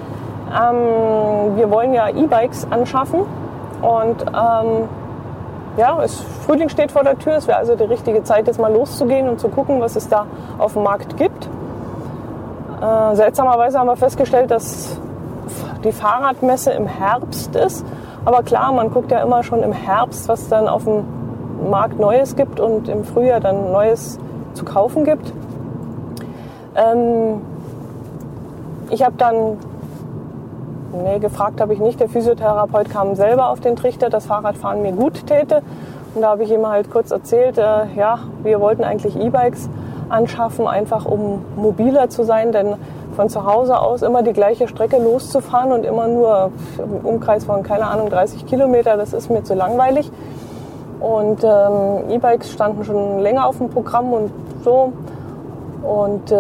Ähm, wir wollen ja E-Bikes anschaffen und ähm, ja, es, Frühling steht vor der Tür. Es wäre also die richtige Zeit, jetzt mal loszugehen und zu gucken, was es da auf dem Markt gibt. Äh, seltsamerweise haben wir festgestellt, dass die Fahrradmesse im Herbst ist. Aber klar, man guckt ja immer schon im Herbst, was dann auf dem Markt Neues gibt und im Frühjahr dann Neues zu kaufen gibt. Ähm, ich habe dann Nee, gefragt habe ich nicht. Der Physiotherapeut kam selber auf den Trichter, dass Fahrradfahren mir gut täte. Und da habe ich ihm halt kurz erzählt, äh, ja, wir wollten eigentlich E-Bikes anschaffen, einfach um mobiler zu sein, denn von zu Hause aus immer die gleiche Strecke loszufahren und immer nur im Umkreis von, keine Ahnung, 30 Kilometer, das ist mir zu langweilig. Und ähm, E-Bikes standen schon länger auf dem Programm und so. Und äh,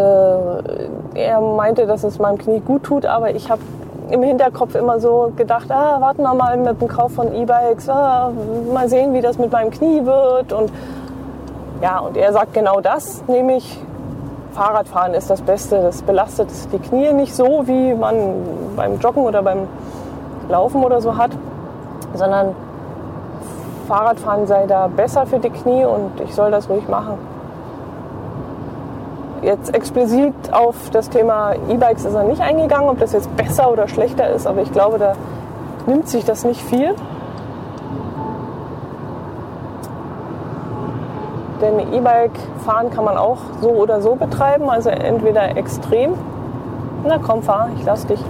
er meinte, dass es meinem Knie gut tut, aber ich habe im Hinterkopf immer so gedacht, ah, warten wir mal mit dem Kauf von E-Bikes, ah, mal sehen, wie das mit meinem Knie wird. Und ja, und er sagt genau das, nämlich Fahrradfahren ist das Beste. Das belastet die Knie nicht so, wie man beim Joggen oder beim Laufen oder so hat, sondern Fahrradfahren sei da besser für die Knie und ich soll das ruhig machen. Jetzt explizit auf das Thema E-Bikes ist er nicht eingegangen, ob das jetzt besser oder schlechter ist, aber ich glaube, da nimmt sich das nicht viel. Denn E-Bike fahren kann man auch so oder so betreiben, also entweder extrem, na komm, fahr, ich lass dich,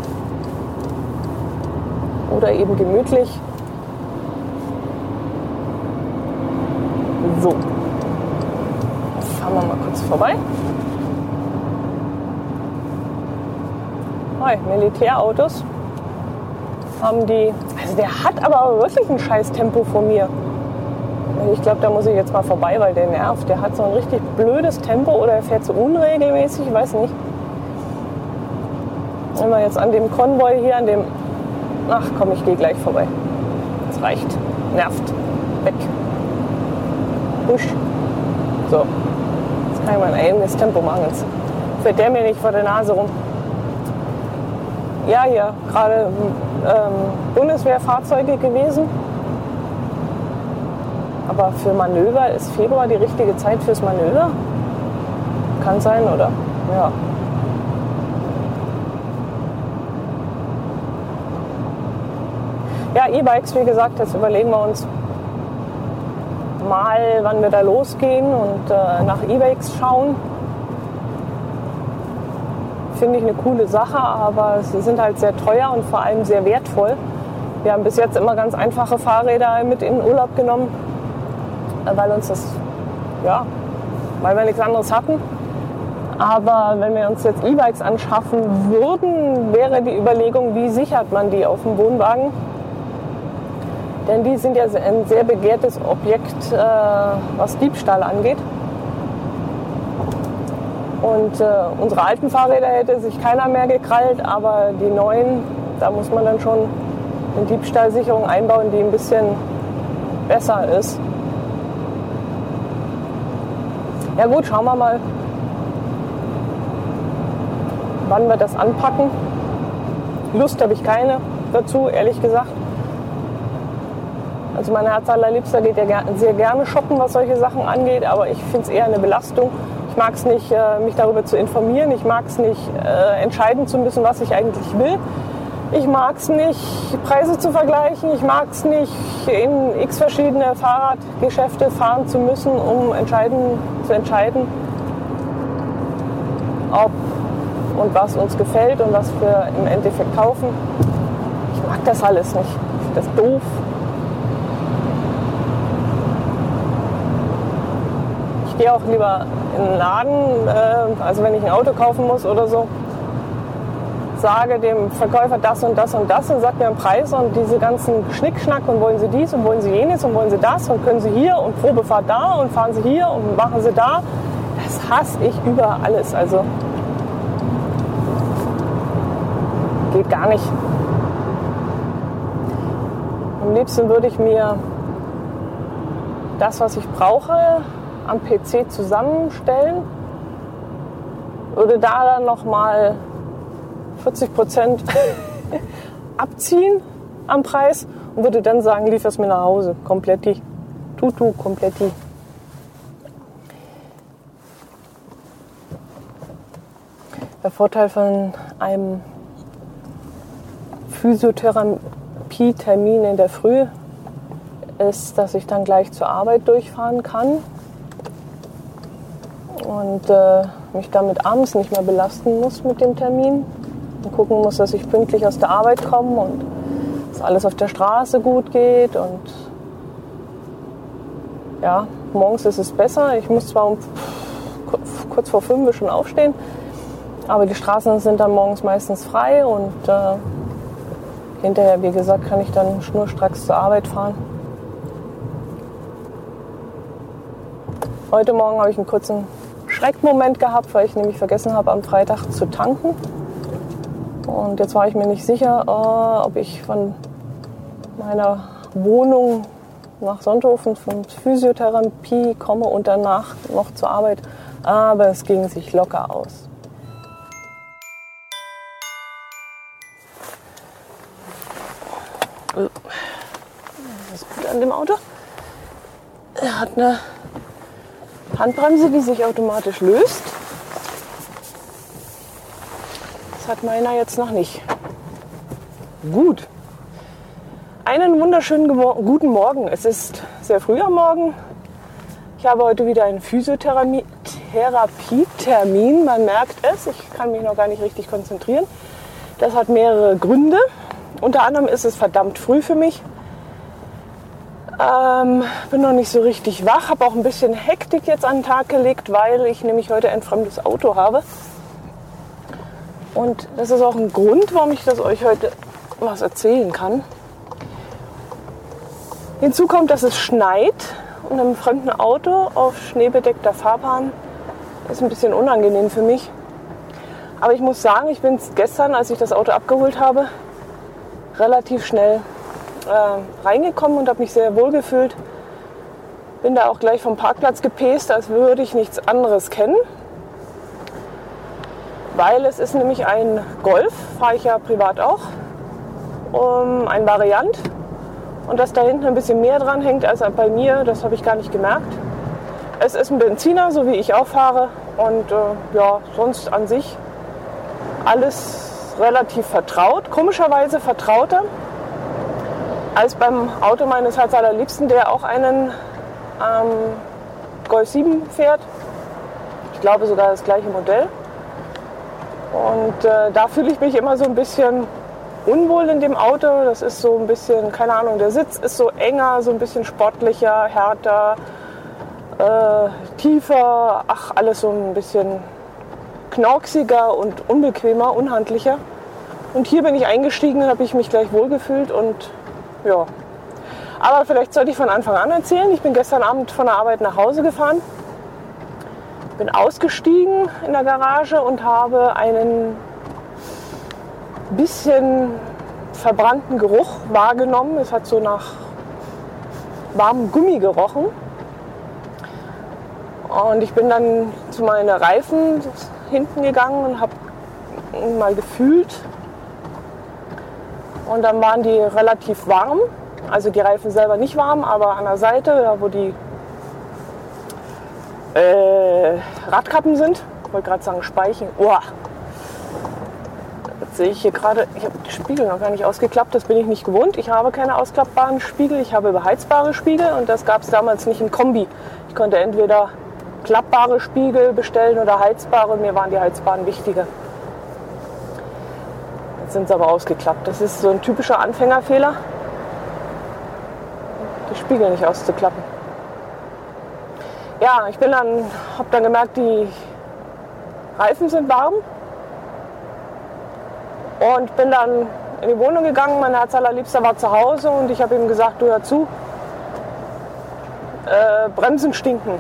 oder eben gemütlich. So, fahren wir mal kurz vorbei. Hi, Militärautos haben die. Also der hat aber wirklich ein scheiß Tempo vor mir. Ich glaube, da muss ich jetzt mal vorbei, weil der nervt. Der hat so ein richtig blödes Tempo oder er fährt so unregelmäßig, ich weiß nicht. Wenn wir jetzt an dem Konvoi hier, an dem. Ach komm, ich gehe gleich vorbei. Das reicht. Nervt. Weg. Husch. So. Jetzt kann ich mein eigenes Tempo machen. Jetzt fährt der mir nicht vor der Nase rum. Ja, hier gerade ähm, Bundeswehrfahrzeuge gewesen. Aber für Manöver ist Februar die richtige Zeit fürs Manöver? Kann sein, oder? Ja. Ja, E-Bikes, wie gesagt, jetzt überlegen wir uns mal, wann wir da losgehen und äh, nach E-Bikes schauen finde ich eine coole Sache, aber sie sind halt sehr teuer und vor allem sehr wertvoll. Wir haben bis jetzt immer ganz einfache Fahrräder mit in den Urlaub genommen, weil uns das, ja, weil wir nichts anderes hatten. Aber wenn wir uns jetzt E-Bikes anschaffen würden, wäre die Überlegung, wie sichert man die auf dem Wohnwagen? Denn die sind ja ein sehr begehrtes Objekt, äh, was Diebstahl angeht. Und äh, unsere alten Fahrräder hätte sich keiner mehr gekrallt, aber die neuen, da muss man dann schon eine Diebstahlsicherung einbauen, die ein bisschen besser ist. Ja gut, schauen wir mal, wann wir das anpacken. Lust habe ich keine dazu, ehrlich gesagt. Also mein Herz allerliebster geht ja sehr gerne shoppen, was solche Sachen angeht, aber ich finde es eher eine Belastung mag es nicht, äh, mich darüber zu informieren. Ich mag es nicht, äh, entscheiden zu müssen, was ich eigentlich will. Ich mag es nicht, Preise zu vergleichen. Ich mag es nicht, in x verschiedene Fahrradgeschäfte fahren zu müssen, um entscheiden, zu entscheiden, ob und was uns gefällt und was wir im Endeffekt kaufen. Ich mag das alles nicht. Ich finde das doof. Gehe auch lieber in den Laden, äh, also wenn ich ein Auto kaufen muss oder so, sage dem Verkäufer das und das und das und sagt mir einen Preis und diese ganzen Schnickschnack und wollen Sie dies und wollen Sie jenes und wollen Sie das und können Sie hier und Probefahrt da und fahren Sie hier und machen Sie da. Das hasse ich über alles. Also geht gar nicht. Am liebsten würde ich mir das, was ich brauche, am PC zusammenstellen, würde da dann nochmal 40 Prozent abziehen am Preis und würde dann sagen, liefer es mir nach Hause. Kompletti. Tutu, kompletti. Der Vorteil von einem Physiotherapie-Termin in der Früh ist, dass ich dann gleich zur Arbeit durchfahren kann und äh, mich damit abends nicht mehr belasten muss mit dem Termin und gucken muss, dass ich pünktlich aus der Arbeit komme und dass alles auf der Straße gut geht und ja, morgens ist es besser. Ich muss zwar um kurz vor fünf schon aufstehen, aber die Straßen sind dann morgens meistens frei und äh, hinterher, wie gesagt, kann ich dann schnurstracks zur Arbeit fahren. Heute Morgen habe ich einen kurzen Schreckmoment gehabt, weil ich nämlich vergessen habe, am Freitag zu tanken. Und jetzt war ich mir nicht sicher, äh, ob ich von meiner Wohnung nach Sonthofen von Physiotherapie komme und danach noch zur Arbeit. Aber es ging sich locker aus. Was ist gut an dem Auto? Er hat eine Handbremse, die sich automatisch löst. Das hat meiner jetzt noch nicht. Gut. Einen wunderschönen guten Morgen. Es ist sehr früh am Morgen. Ich habe heute wieder einen Physiotherapie-Termin. Man merkt es, ich kann mich noch gar nicht richtig konzentrieren. Das hat mehrere Gründe. Unter anderem ist es verdammt früh für mich. Ähm, bin noch nicht so richtig wach, habe auch ein bisschen Hektik jetzt an den Tag gelegt, weil ich nämlich heute ein fremdes Auto habe. Und das ist auch ein Grund, warum ich das euch heute was erzählen kann. Hinzu kommt, dass es schneit und einem fremden Auto auf schneebedeckter Fahrbahn ist ein bisschen unangenehm für mich. Aber ich muss sagen, ich bin gestern, als ich das Auto abgeholt habe, relativ schnell äh, reingekommen und habe mich sehr wohl gefühlt. Bin da auch gleich vom Parkplatz gepest, als würde ich nichts anderes kennen. Weil es ist nämlich ein Golf, fahre ich ja privat auch, um ein Variant. Und dass da hinten ein bisschen mehr dran hängt als bei mir, das habe ich gar nicht gemerkt. Es ist ein Benziner, so wie ich auch fahre. Und äh, ja, sonst an sich alles relativ vertraut, komischerweise vertrauter als beim Auto meines Herz allerliebsten, der auch einen ähm, Golf 7 fährt. Ich glaube sogar das gleiche Modell. Und äh, da fühle ich mich immer so ein bisschen unwohl in dem Auto. Das ist so ein bisschen, keine Ahnung, der Sitz ist so enger, so ein bisschen sportlicher, härter, äh, tiefer, ach, alles so ein bisschen knorksiger und unbequemer, unhandlicher. Und hier bin ich eingestiegen habe ich mich gleich wohlgefühlt und ja. Aber vielleicht sollte ich von Anfang an erzählen. Ich bin gestern Abend von der Arbeit nach Hause gefahren, bin ausgestiegen in der Garage und habe einen bisschen verbrannten Geruch wahrgenommen. Es hat so nach warmem Gummi gerochen. Und ich bin dann zu meinen Reifen hinten gegangen und habe mal gefühlt. Und dann waren die relativ warm. Also die Reifen selber nicht warm, aber an der Seite, da wo die äh, Radkappen sind, ich wollte gerade sagen Speichen, oh, sehe ich hier gerade, ich habe die Spiegel noch gar nicht ausgeklappt, das bin ich nicht gewohnt. Ich habe keine ausklappbaren Spiegel, ich habe beheizbare Spiegel und das gab es damals nicht in Kombi. Ich konnte entweder klappbare Spiegel bestellen oder heizbare mir waren die heizbaren wichtiger. Jetzt sind sie aber ausgeklappt. Das ist so ein typischer Anfängerfehler, die Spiegel nicht auszuklappen. Ja, ich bin dann, habe dann gemerkt, die Reifen sind warm und bin dann in die Wohnung gegangen. Mein Herz allerliebster war zu Hause und ich habe ihm gesagt, du hör zu, äh, Bremsen stinken.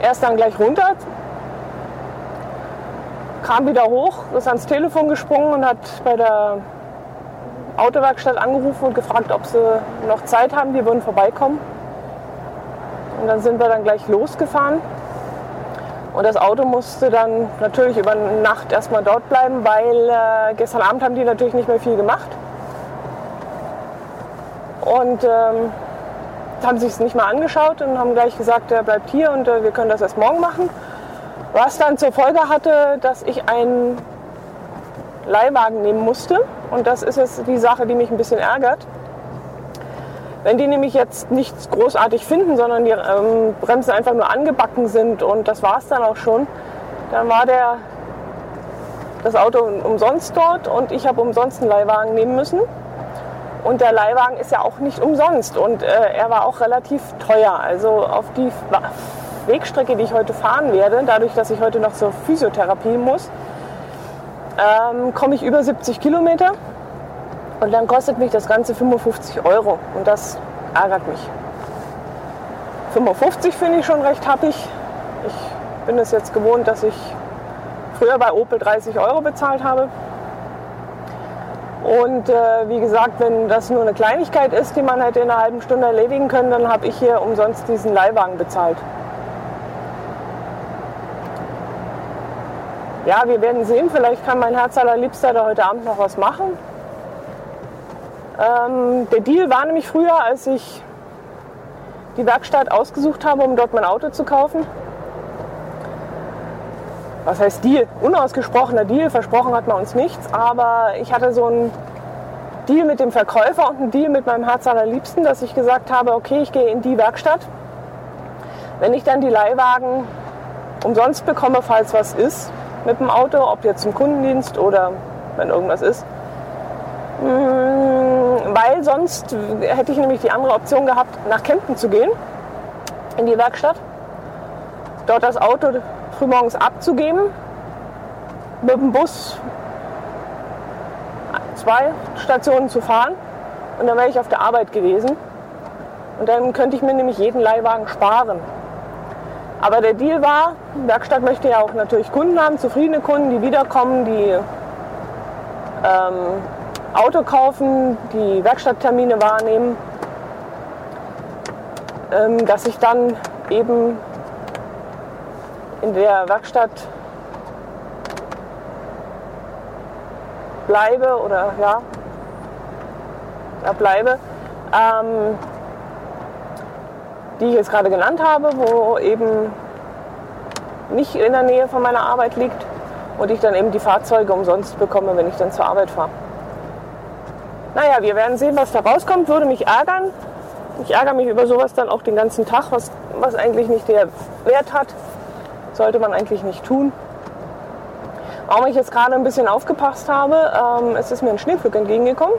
Er ist dann gleich runter, kam wieder hoch, ist ans Telefon gesprungen und hat bei der Autowerkstatt angerufen und gefragt, ob sie noch Zeit haben, die würden vorbeikommen. Und dann sind wir dann gleich losgefahren. Und das Auto musste dann natürlich über Nacht erstmal dort bleiben, weil äh, gestern Abend haben die natürlich nicht mehr viel gemacht. Und ähm, haben sich es nicht mal angeschaut und haben gleich gesagt, er bleibt hier und äh, wir können das erst morgen machen. Was dann zur Folge hatte, dass ich einen Leihwagen nehmen musste. Und das ist jetzt die Sache, die mich ein bisschen ärgert. Wenn die nämlich jetzt nichts großartig finden, sondern die ähm, Bremsen einfach nur angebacken sind und das war es dann auch schon, dann war der, das Auto umsonst dort und ich habe umsonst einen Leihwagen nehmen müssen. Und der Leihwagen ist ja auch nicht umsonst und äh, er war auch relativ teuer. Also auf die Wegstrecke, die ich heute fahren werde, dadurch, dass ich heute noch zur Physiotherapie muss, ähm, komme ich über 70 Kilometer und dann kostet mich das Ganze 55 Euro und das ärgert mich. 55 finde ich schon recht happig. Ich bin es jetzt gewohnt, dass ich früher bei Opel 30 Euro bezahlt habe. Und äh, wie gesagt, wenn das nur eine Kleinigkeit ist, die man hätte in einer halben Stunde erledigen können, dann habe ich hier umsonst diesen Leihwagen bezahlt. Ja, wir werden sehen. Vielleicht kann mein Herz allerliebster da heute Abend noch was machen. Ähm, der Deal war nämlich früher, als ich die Werkstatt ausgesucht habe, um dort mein Auto zu kaufen. Was heißt Deal? Unausgesprochener Deal, versprochen hat man uns nichts, aber ich hatte so einen Deal mit dem Verkäufer und einen Deal mit meinem Herz allerliebsten, dass ich gesagt habe, okay, ich gehe in die Werkstatt. Wenn ich dann die Leihwagen umsonst bekomme, falls was ist mit dem Auto, ob jetzt zum Kundendienst oder wenn irgendwas ist, Mm, weil sonst hätte ich nämlich die andere Option gehabt, nach Kempten zu gehen, in die Werkstatt, dort das Auto frühmorgens abzugeben, mit dem Bus zwei Stationen zu fahren und dann wäre ich auf der Arbeit gewesen. Und dann könnte ich mir nämlich jeden Leihwagen sparen. Aber der Deal war, die Werkstatt möchte ja auch natürlich Kunden haben, zufriedene Kunden, die wiederkommen, die ähm, Auto kaufen, die Werkstatttermine wahrnehmen, ähm, dass ich dann eben in der Werkstatt bleibe oder ja, da bleibe, ähm, die ich jetzt gerade genannt habe, wo eben nicht in der Nähe von meiner Arbeit liegt und ich dann eben die Fahrzeuge umsonst bekomme, wenn ich dann zur Arbeit fahre. Naja, wir werden sehen, was da rauskommt. Würde mich ärgern. Ich ärgere mich über sowas dann auch den ganzen Tag, was, was eigentlich nicht der Wert hat. Sollte man eigentlich nicht tun. Warum ich jetzt gerade ein bisschen aufgepasst habe, ähm, es ist mir ein Schneepflug entgegengekommen.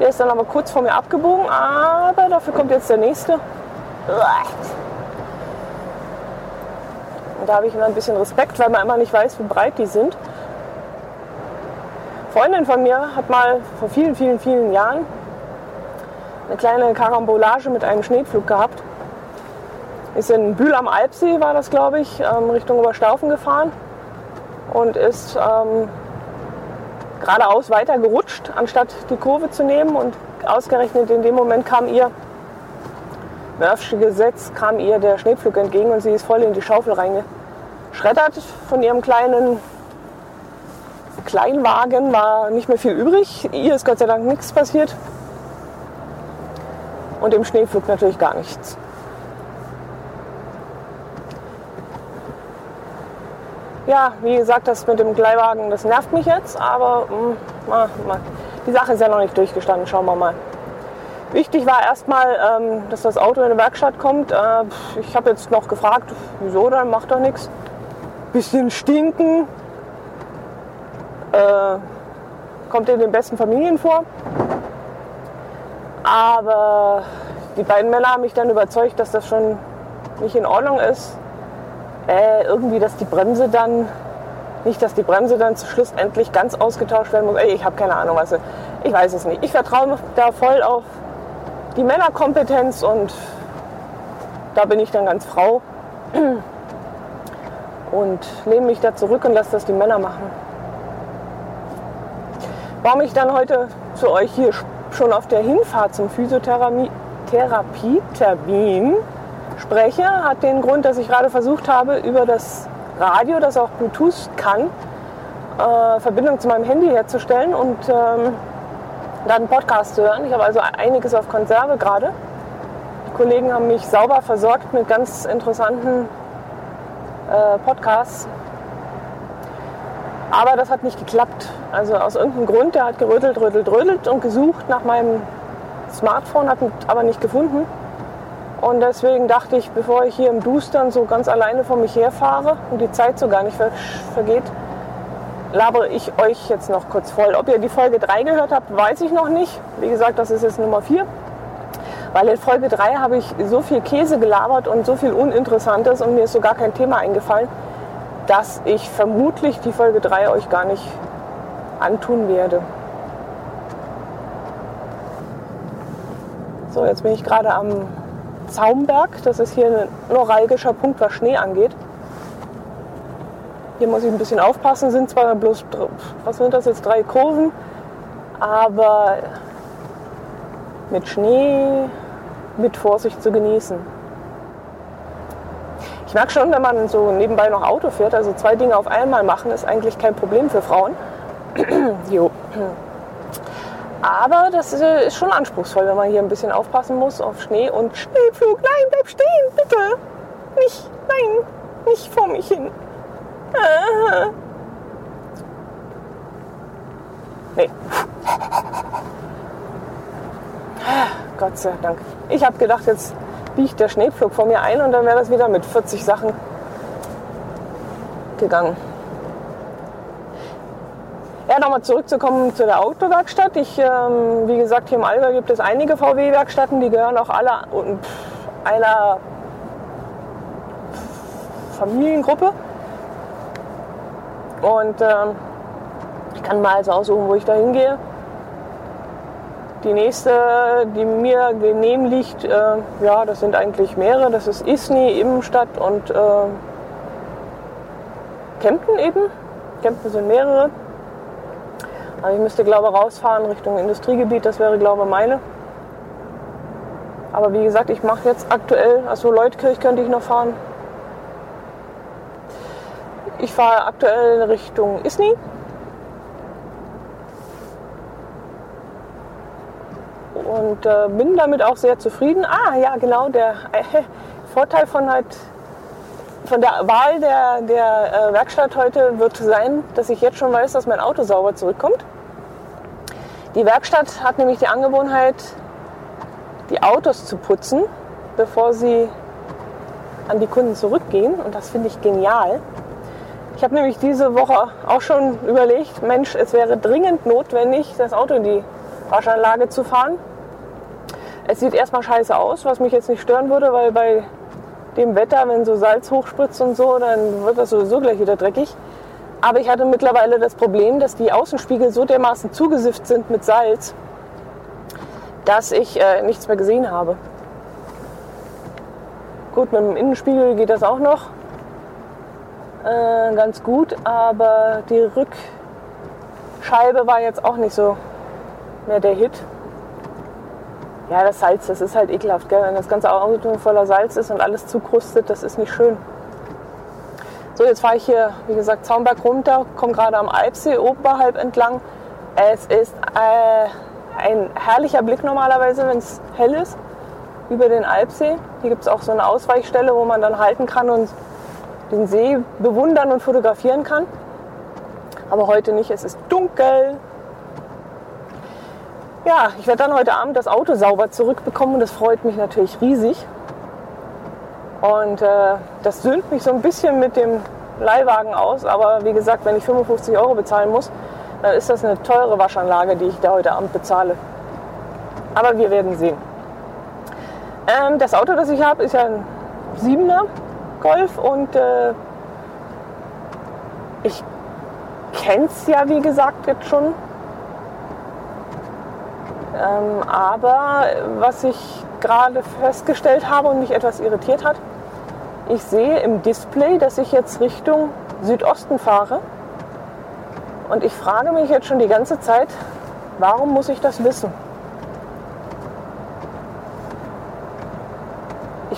Der ist dann aber kurz vor mir abgebogen, aber dafür kommt jetzt der nächste. Und da habe ich immer ein bisschen Respekt, weil man immer nicht weiß, wie breit die sind. Freundin von mir hat mal vor vielen, vielen, vielen Jahren eine kleine Karambolage mit einem Schneepflug gehabt. Ist in Bühl am Alpsee, war das glaube ich, ähm, Richtung Oberstaufen gefahren und ist ähm, geradeaus weiter gerutscht, anstatt die Kurve zu nehmen. Und ausgerechnet in dem Moment kam ihr, Murphsche Gesetz, kam ihr der Schneepflug entgegen und sie ist voll in die Schaufel reingeschreddert von ihrem kleinen Kleinwagen war nicht mehr viel übrig. Ihr ist Gott sei Dank nichts passiert. Und im Schneeflug natürlich gar nichts. ja, wie gesagt, das mit dem Gleihwagen, das nervt mich jetzt, aber mh, mh, die Sache ist ja noch nicht durchgestanden. Schauen wir mal. Wichtig war erstmal, ähm, dass das Auto in die Werkstatt kommt. Äh, ich habe jetzt noch gefragt, wieso dann, macht doch nichts. Bisschen stinken. Äh, kommt in den besten Familien vor. Aber die beiden Männer haben mich dann überzeugt, dass das schon nicht in Ordnung ist. Äh, irgendwie, dass die Bremse dann, nicht, dass die Bremse dann schlussendlich ganz ausgetauscht werden muss. Ey, ich habe keine Ahnung, was. Ich weiß es nicht. Ich vertraue da voll auf die Männerkompetenz und da bin ich dann ganz Frau und lehne mich da zurück und lasse das die Männer machen. Warum ich dann heute zu euch hier schon auf der Hinfahrt zum Physiotherapie-Termin spreche, hat den Grund, dass ich gerade versucht habe, über das Radio, das auch Bluetooth kann, äh, Verbindung zu meinem Handy herzustellen und ähm, dann Podcast zu hören. Ich habe also einiges auf Konserve gerade. Die Kollegen haben mich sauber versorgt mit ganz interessanten äh, Podcasts. Aber das hat nicht geklappt. Also aus irgendeinem Grund, der hat gerödelt, rödelt, rödelt und gesucht nach meinem Smartphone, hat ihn aber nicht gefunden. Und deswegen dachte ich, bevor ich hier im Dustern so ganz alleine vor mich herfahre und die Zeit so gar nicht vergeht, labere ich euch jetzt noch kurz voll. Ob ihr die Folge 3 gehört habt, weiß ich noch nicht. Wie gesagt, das ist jetzt Nummer 4. Weil in Folge 3 habe ich so viel Käse gelabert und so viel Uninteressantes und mir ist so gar kein Thema eingefallen, dass ich vermutlich die Folge 3 euch gar nicht antun werde. So, jetzt bin ich gerade am Zaumberg. Das ist hier ein neuralgischer Punkt, was Schnee angeht. Hier muss ich ein bisschen aufpassen, sind zwar bloß, was sind das jetzt, drei Kurven, aber mit Schnee mit Vorsicht zu genießen. Ich merke schon, wenn man so nebenbei noch Auto fährt, also zwei Dinge auf einmal machen, ist eigentlich kein Problem für Frauen. jo. Aber das ist schon anspruchsvoll, wenn man hier ein bisschen aufpassen muss auf Schnee und Schneepflug. Nein, bleib stehen, bitte. Nicht, nein, nicht vor mich hin. Nee. Gott sei Dank. Ich habe gedacht, jetzt biegt der Schneepflug vor mir ein und dann wäre das wieder mit 40 Sachen gegangen. Ja, nochmal zurückzukommen zu der Autowerkstatt. Ich, ähm, wie gesagt, hier im Allgäu gibt es einige VW-Werkstätten, die gehören auch alle einer Familiengruppe. Und ähm, ich kann mal also aussuchen, wo ich da hingehe. Die nächste, die mir genehm liegt, äh, ja, das sind eigentlich mehrere. Das ist Isny, Immenstadt und äh, Kempten eben. Kempten sind mehrere. Also ich müsste, glaube ich, rausfahren Richtung Industriegebiet. Das wäre, glaube ich, meine. Aber wie gesagt, ich mache jetzt aktuell, also Leutkirch könnte ich noch fahren. Ich fahre aktuell Richtung Isny. Und äh, bin damit auch sehr zufrieden. Ah, ja, genau, der äh, Vorteil von, halt, von der Wahl der, der äh, Werkstatt heute wird sein, dass ich jetzt schon weiß, dass mein Auto sauber zurückkommt. Die Werkstatt hat nämlich die Angewohnheit, die Autos zu putzen, bevor sie an die Kunden zurückgehen. Und das finde ich genial. Ich habe nämlich diese Woche auch schon überlegt, Mensch, es wäre dringend notwendig, das Auto in die Waschanlage zu fahren. Es sieht erstmal scheiße aus, was mich jetzt nicht stören würde, weil bei dem Wetter, wenn so Salz hochspritzt und so, dann wird das sowieso gleich wieder dreckig. Aber ich hatte mittlerweile das Problem, dass die Außenspiegel so dermaßen zugesifft sind mit Salz, dass ich äh, nichts mehr gesehen habe. Gut, mit dem Innenspiegel geht das auch noch äh, ganz gut, aber die Rückscheibe war jetzt auch nicht so mehr der Hit. Ja, das Salz, das ist halt ekelhaft, gell? wenn das ganze Auto voller Salz ist und alles zukrustet, das ist nicht schön. So, jetzt fahre ich hier, wie gesagt, Zaunberg runter, komme gerade am Alpsee oberhalb entlang. Es ist äh, ein herrlicher Blick normalerweise, wenn es hell ist, über den Alpsee. Hier gibt es auch so eine Ausweichstelle, wo man dann halten kann und den See bewundern und fotografieren kann. Aber heute nicht, es ist dunkel. Ja, ich werde dann heute Abend das Auto sauber zurückbekommen und das freut mich natürlich riesig. Und äh, das söhnt mich so ein bisschen mit dem Leihwagen aus. Aber wie gesagt, wenn ich 55 Euro bezahlen muss, dann ist das eine teure Waschanlage, die ich da heute Abend bezahle. Aber wir werden sehen. Ähm, das Auto, das ich habe, ist ja ein 7er Golf und äh, ich kenne es ja, wie gesagt, jetzt schon. Ähm, aber was ich gerade festgestellt habe und mich etwas irritiert hat, ich sehe im Display, dass ich jetzt Richtung Südosten fahre. Und ich frage mich jetzt schon die ganze Zeit, warum muss ich das wissen?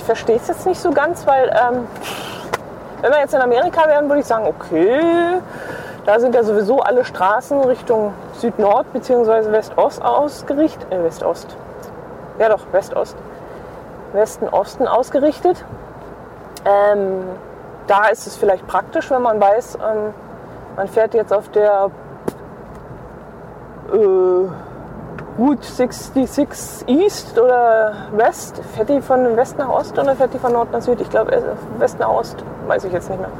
Ich verstehe es jetzt nicht so ganz, weil ähm, wenn wir jetzt in Amerika wären, würde ich sagen, okay, da sind ja sowieso alle Straßen Richtung Süd-Nord bzw. West-Ost ausgerichtet. Äh, West-Ost. Ja doch, West-Ost. Westen-Osten ausgerichtet. Ähm, da ist es vielleicht praktisch, wenn man weiß, ähm, man fährt jetzt auf der äh, Route 66 East oder West. Fährt die von West nach Ost oder fährt die von Nord nach Süd? Ich glaube, äh, West nach Ost, weiß ich jetzt nicht mehr.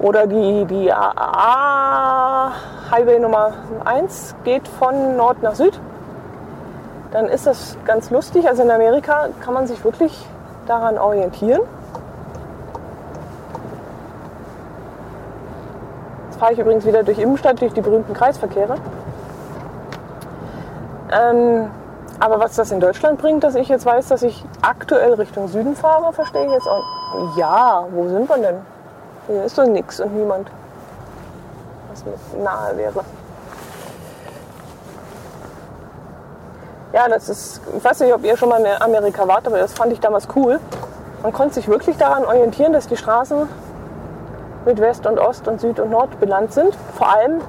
Oder die, die AA Highway Nummer 1 geht von Nord nach Süd. Dann ist das ganz lustig. Also in Amerika kann man sich wirklich daran orientieren. Jetzt fahre ich übrigens wieder durch Innenstadt, durch die berühmten Kreisverkehre. Ähm, aber was das in Deutschland bringt, dass ich jetzt weiß, dass ich aktuell Richtung Süden fahre, verstehe ich jetzt auch. Ja, wo sind wir denn? Hier ist doch nichts und niemand, was mir nahe wäre. Ja, das ist, ich weiß nicht, ob ihr schon mal in Amerika wart, aber das fand ich damals cool. Man konnte sich wirklich daran orientieren, dass die Straßen mit West und Ost und Süd und Nord benannt sind. Vor allem,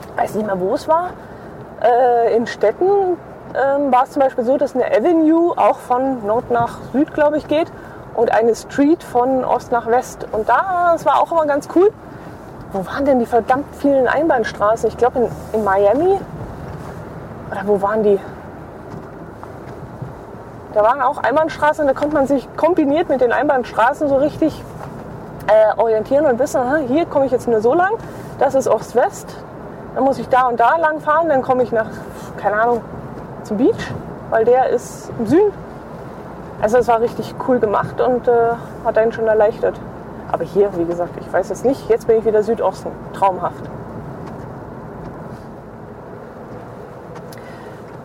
ich weiß nicht mehr, wo es war, äh, in Städten ähm, war es zum Beispiel so, dass eine Avenue auch von Nord nach Süd, glaube ich, geht und eine Street von Ost nach West. Und da, das war auch immer ganz cool. Wo waren denn die verdammt vielen Einbahnstraßen? Ich glaube in, in Miami. Oder wo waren die? Da waren auch Einbahnstraßen, da konnte man sich kombiniert mit den Einbahnstraßen so richtig äh, orientieren und wissen, hier komme ich jetzt nur so lang, das ist Ost-West, dann muss ich da und da lang fahren, dann komme ich nach, keine Ahnung, zum Beach, weil der ist im Süden. Also es war richtig cool gemacht und äh, hat einen schon erleichtert. Aber hier, wie gesagt, ich weiß es nicht. Jetzt bin ich wieder Südosten. Traumhaft.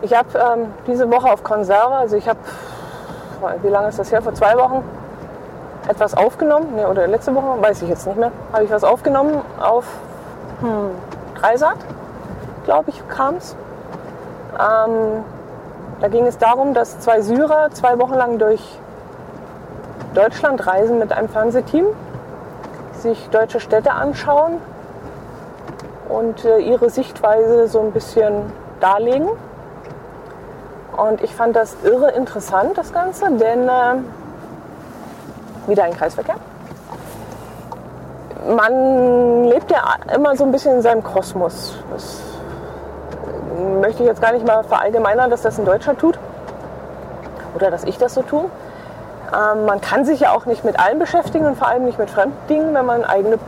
Ich habe ähm, diese Woche auf Konserve, also ich habe, wie lange ist das her? Vor zwei Wochen etwas aufgenommen. Ne, oder letzte Woche, weiß ich jetzt nicht mehr. Habe ich was aufgenommen auf hm, Dreisat, glaube ich, kam es. Ähm, da ging es darum, dass zwei Syrer zwei Wochen lang durch Deutschland reisen mit einem Fernsehteam, sich deutsche Städte anschauen und äh, ihre Sichtweise so ein bisschen darlegen. Und ich fand das irre interessant, das Ganze, denn äh, wieder ein Kreisverkehr. Man lebt ja immer so ein bisschen in seinem Kosmos. Das möchte ich jetzt gar nicht mal verallgemeinern, dass das ein Deutscher tut oder dass ich das so tue. Ähm, man kann sich ja auch nicht mit allem beschäftigen und vor allem nicht mit fremden Dingen, wenn man eigene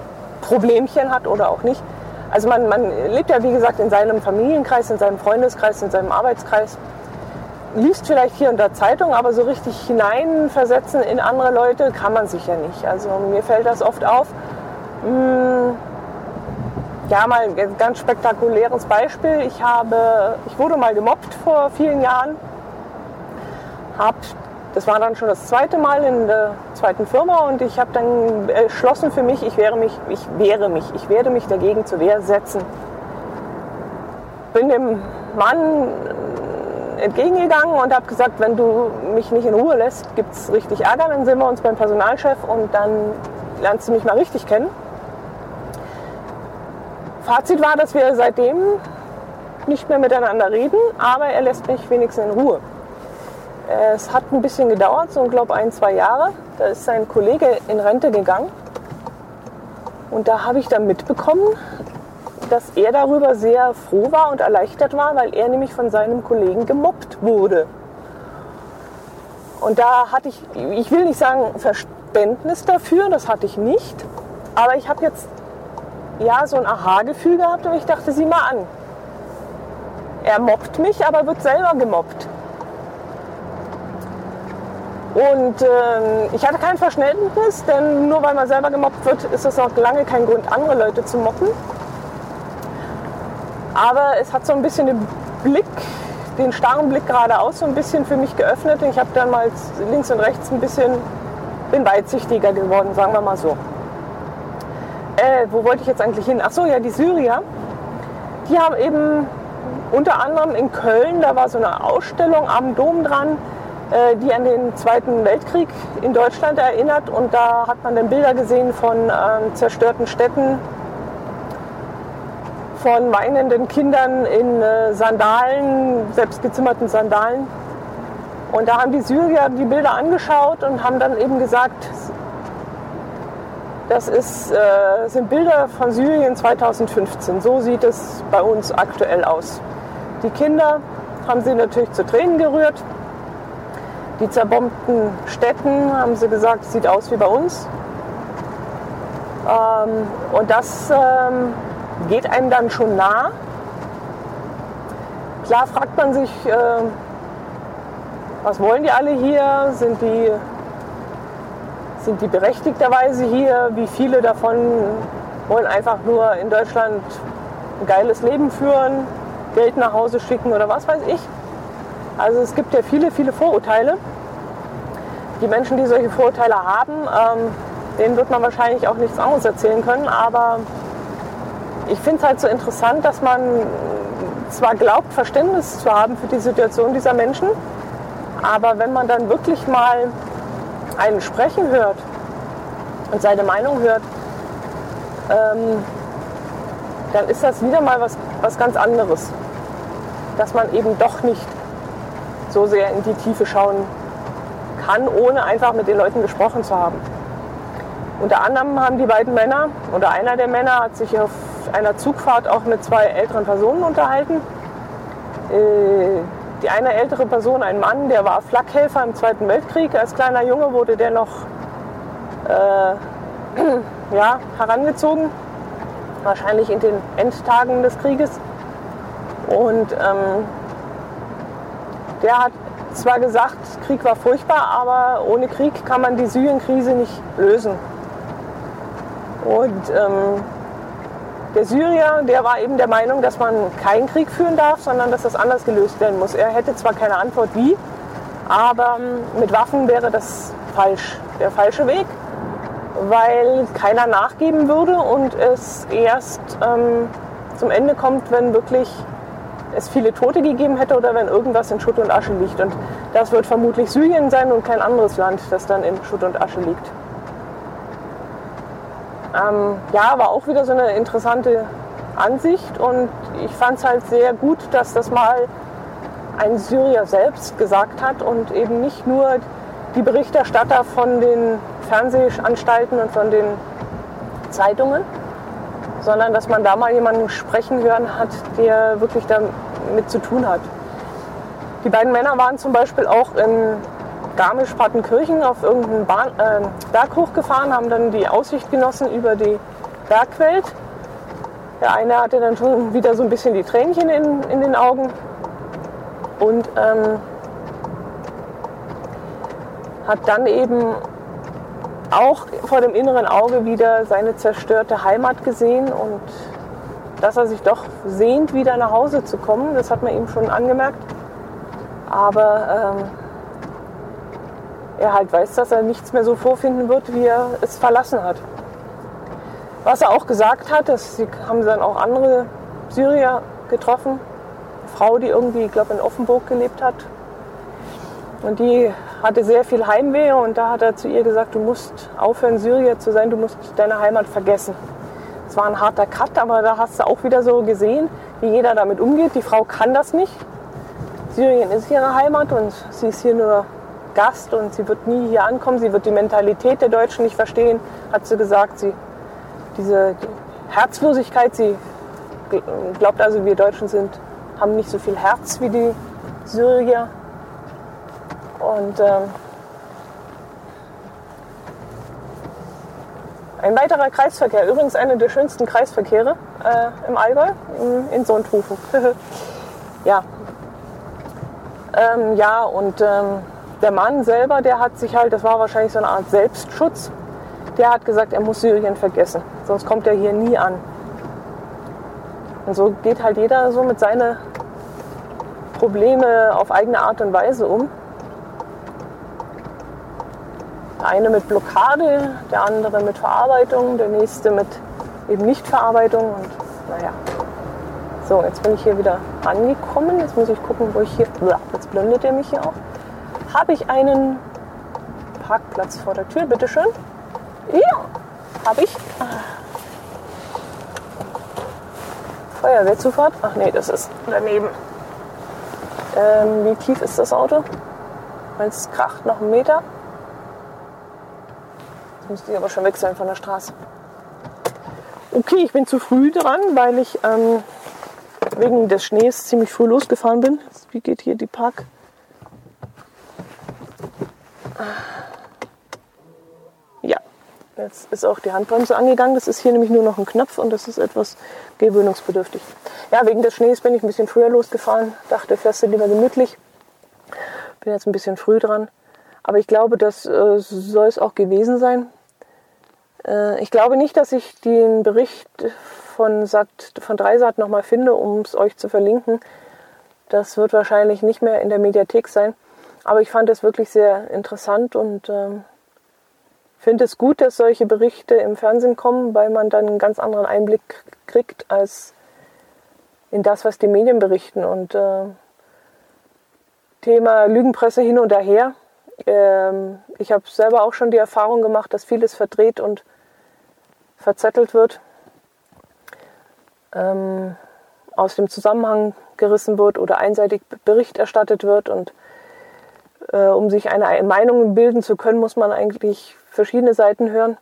Problemchen hat oder auch nicht. Also man, man lebt ja wie gesagt in seinem Familienkreis, in seinem Freundeskreis, in seinem Arbeitskreis, liest vielleicht hier und da Zeitung, aber so richtig hineinversetzen in andere Leute kann man sich ja nicht. Also mir fällt das oft auf. Hm, ja, mal ein ganz spektakuläres Beispiel. Ich, habe, ich wurde mal gemobbt vor vielen Jahren. Hab, das war dann schon das zweite Mal in der zweiten Firma und ich habe dann entschlossen für mich, ich wehre mich, ich wehre mich, ich werde mich dagegen zur Wehr setzen. Bin dem Mann entgegengegangen und habe gesagt, wenn du mich nicht in Ruhe lässt, gibt es richtig Ärger, dann sehen wir uns beim Personalchef und dann lernst du mich mal richtig kennen. Fazit war, dass wir seitdem nicht mehr miteinander reden, aber er lässt mich wenigstens in Ruhe. Es hat ein bisschen gedauert, so glaube ein, zwei Jahre. Da ist sein Kollege in Rente gegangen Und da habe ich dann mitbekommen, dass er darüber sehr froh war und erleichtert war, weil er nämlich von seinem Kollegen gemobbt wurde. Und da hatte ich, ich will nicht sagen Verständnis dafür, das hatte ich nicht, aber ich habe jetzt ja so ein Aha-Gefühl gehabt und ich dachte, sieh mal an. Er mobbt mich, aber wird selber gemobbt. Und äh, ich hatte kein Verständnis, denn nur weil man selber gemobbt wird, ist das noch lange kein Grund, andere Leute zu mobben. Aber es hat so ein bisschen den Blick, den starren Blick geradeaus so ein bisschen für mich geöffnet. Ich habe dann mal links und rechts ein bisschen, bin weitsichtiger geworden, sagen wir mal so. Äh, wo wollte ich jetzt eigentlich hin? Ach so, ja, die Syrier. Die haben eben unter anderem in Köln, da war so eine Ausstellung am Dom dran, äh, die an den Zweiten Weltkrieg in Deutschland erinnert. Und da hat man dann Bilder gesehen von ähm, zerstörten Städten, von weinenden Kindern in äh, Sandalen, selbstgezimmerten Sandalen. Und da haben die Syrier die Bilder angeschaut und haben dann eben gesagt, das ist, äh, sind Bilder von Syrien 2015. So sieht es bei uns aktuell aus. Die Kinder haben sie natürlich zu Tränen gerührt. Die zerbombten Städten, haben sie gesagt, sieht aus wie bei uns. Ähm, und das ähm, geht einem dann schon nah. Klar fragt man sich, äh, was wollen die alle hier? Sind die, sind die berechtigterweise hier? Wie viele davon wollen einfach nur in Deutschland ein geiles Leben führen, Geld nach Hause schicken oder was weiß ich? Also es gibt ja viele, viele Vorurteile. Die Menschen, die solche Vorurteile haben, ähm, denen wird man wahrscheinlich auch nichts anderes erzählen können. Aber ich finde es halt so interessant, dass man zwar glaubt, Verständnis zu haben für die Situation dieser Menschen, aber wenn man dann wirklich mal einen sprechen hört und seine Meinung hört, ähm, dann ist das wieder mal was, was ganz anderes. Dass man eben doch nicht so sehr in die Tiefe schauen kann, ohne einfach mit den Leuten gesprochen zu haben. Unter anderem haben die beiden Männer oder einer der Männer hat sich auf einer Zugfahrt auch mit zwei älteren Personen unterhalten. Äh, die eine ältere Person, ein Mann, der war Flakhelfer im Zweiten Weltkrieg. Als kleiner Junge wurde der noch äh, ja, herangezogen, wahrscheinlich in den Endtagen des Krieges. Und ähm, der hat zwar gesagt, Krieg war furchtbar, aber ohne Krieg kann man die Syrien-Krise nicht lösen. Und ähm, der Syrier, der war eben der Meinung, dass man keinen Krieg führen darf, sondern dass das anders gelöst werden muss. Er hätte zwar keine Antwort wie, aber ähm, mit Waffen wäre das falsch, der falsche Weg, weil keiner nachgeben würde und es erst ähm, zum Ende kommt, wenn wirklich es viele Tote gegeben hätte oder wenn irgendwas in Schutt und Asche liegt. Und das wird vermutlich Syrien sein und kein anderes Land, das dann in Schutt und Asche liegt. Ähm, ja, war auch wieder so eine interessante Ansicht und ich fand es halt sehr gut, dass das mal ein Syrier selbst gesagt hat und eben nicht nur die Berichterstatter von den Fernsehanstalten und von den Zeitungen, sondern dass man da mal jemanden sprechen hören hat, der wirklich damit zu tun hat. Die beiden Männer waren zum Beispiel auch in Garmisch-Partenkirchen auf irgendeinen Bahn, äh, Berg hochgefahren, haben dann die Aussicht genossen über die Bergwelt. Der eine hatte dann schon wieder so ein bisschen die Tränchen in, in den Augen und ähm, hat dann eben auch vor dem inneren Auge wieder seine zerstörte Heimat gesehen und dass er sich doch sehnt, wieder nach Hause zu kommen. Das hat man ihm schon angemerkt. Aber ähm, er halt weiß, dass er nichts mehr so vorfinden wird, wie er es verlassen hat. Was er auch gesagt hat, das haben dann auch andere Syrier getroffen, eine Frau, die irgendwie, ich glaube, in Offenburg gelebt hat. Und die hatte sehr viel Heimweh und da hat er zu ihr gesagt, du musst aufhören, Syrier zu sein, du musst deine Heimat vergessen. Es war ein harter Cut, aber da hast du auch wieder so gesehen, wie jeder damit umgeht. Die Frau kann das nicht. Syrien ist ihre Heimat und sie ist hier nur Gast und sie wird nie hier ankommen, sie wird die Mentalität der Deutschen nicht verstehen, hat sie gesagt. Sie diese Herzlosigkeit. Sie glaubt also, wir Deutschen sind, haben nicht so viel Herz wie die Syrier. Und ähm, ein weiterer Kreisverkehr, übrigens einer der schönsten Kreisverkehre äh, im Allgäu, in, in Sontrufen. ja. Ähm, ja, und ähm, der Mann selber, der hat sich halt, das war wahrscheinlich so eine Art Selbstschutz, der hat gesagt, er muss Syrien vergessen, sonst kommt er hier nie an. Und so geht halt jeder so mit seinen Probleme auf eigene Art und Weise um. Der eine mit Blockade, der andere mit Verarbeitung, der nächste mit eben Nichtverarbeitung und naja. So, jetzt bin ich hier wieder angekommen. Jetzt muss ich gucken, wo ich hier. Jetzt blendet er mich hier auch. Habe ich einen Parkplatz vor der Tür? Bitte schön. Ja, habe ich. Feuerwehrzufahrt? Ach nee, das ist daneben. Ähm, wie tief ist das Auto? Es kracht noch einen Meter. Jetzt müsste ich aber schon weg sein von der Straße. Okay, ich bin zu früh dran, weil ich ähm, wegen des Schnees ziemlich früh losgefahren bin. Wie geht hier die Park? Jetzt ist auch die Handbremse angegangen. Das ist hier nämlich nur noch ein Knopf und das ist etwas gewöhnungsbedürftig. Ja, wegen des Schnees bin ich ein bisschen früher losgefahren. Dachte, fährst du lieber gemütlich. Bin jetzt ein bisschen früh dran. Aber ich glaube, das äh, soll es auch gewesen sein. Äh, ich glaube nicht, dass ich den Bericht von, Sat, von Dreisat nochmal finde, um es euch zu verlinken. Das wird wahrscheinlich nicht mehr in der Mediathek sein. Aber ich fand es wirklich sehr interessant und ähm, finde es gut, dass solche Berichte im Fernsehen kommen, weil man dann einen ganz anderen Einblick kriegt als in das, was die Medien berichten. Und äh, Thema Lügenpresse hin und her. Ähm, ich habe selber auch schon die Erfahrung gemacht, dass vieles verdreht und verzettelt wird, ähm, aus dem Zusammenhang gerissen wird oder einseitig Bericht erstattet wird. Und äh, um sich eine Meinung bilden zu können, muss man eigentlich verschiedene Seiten hören.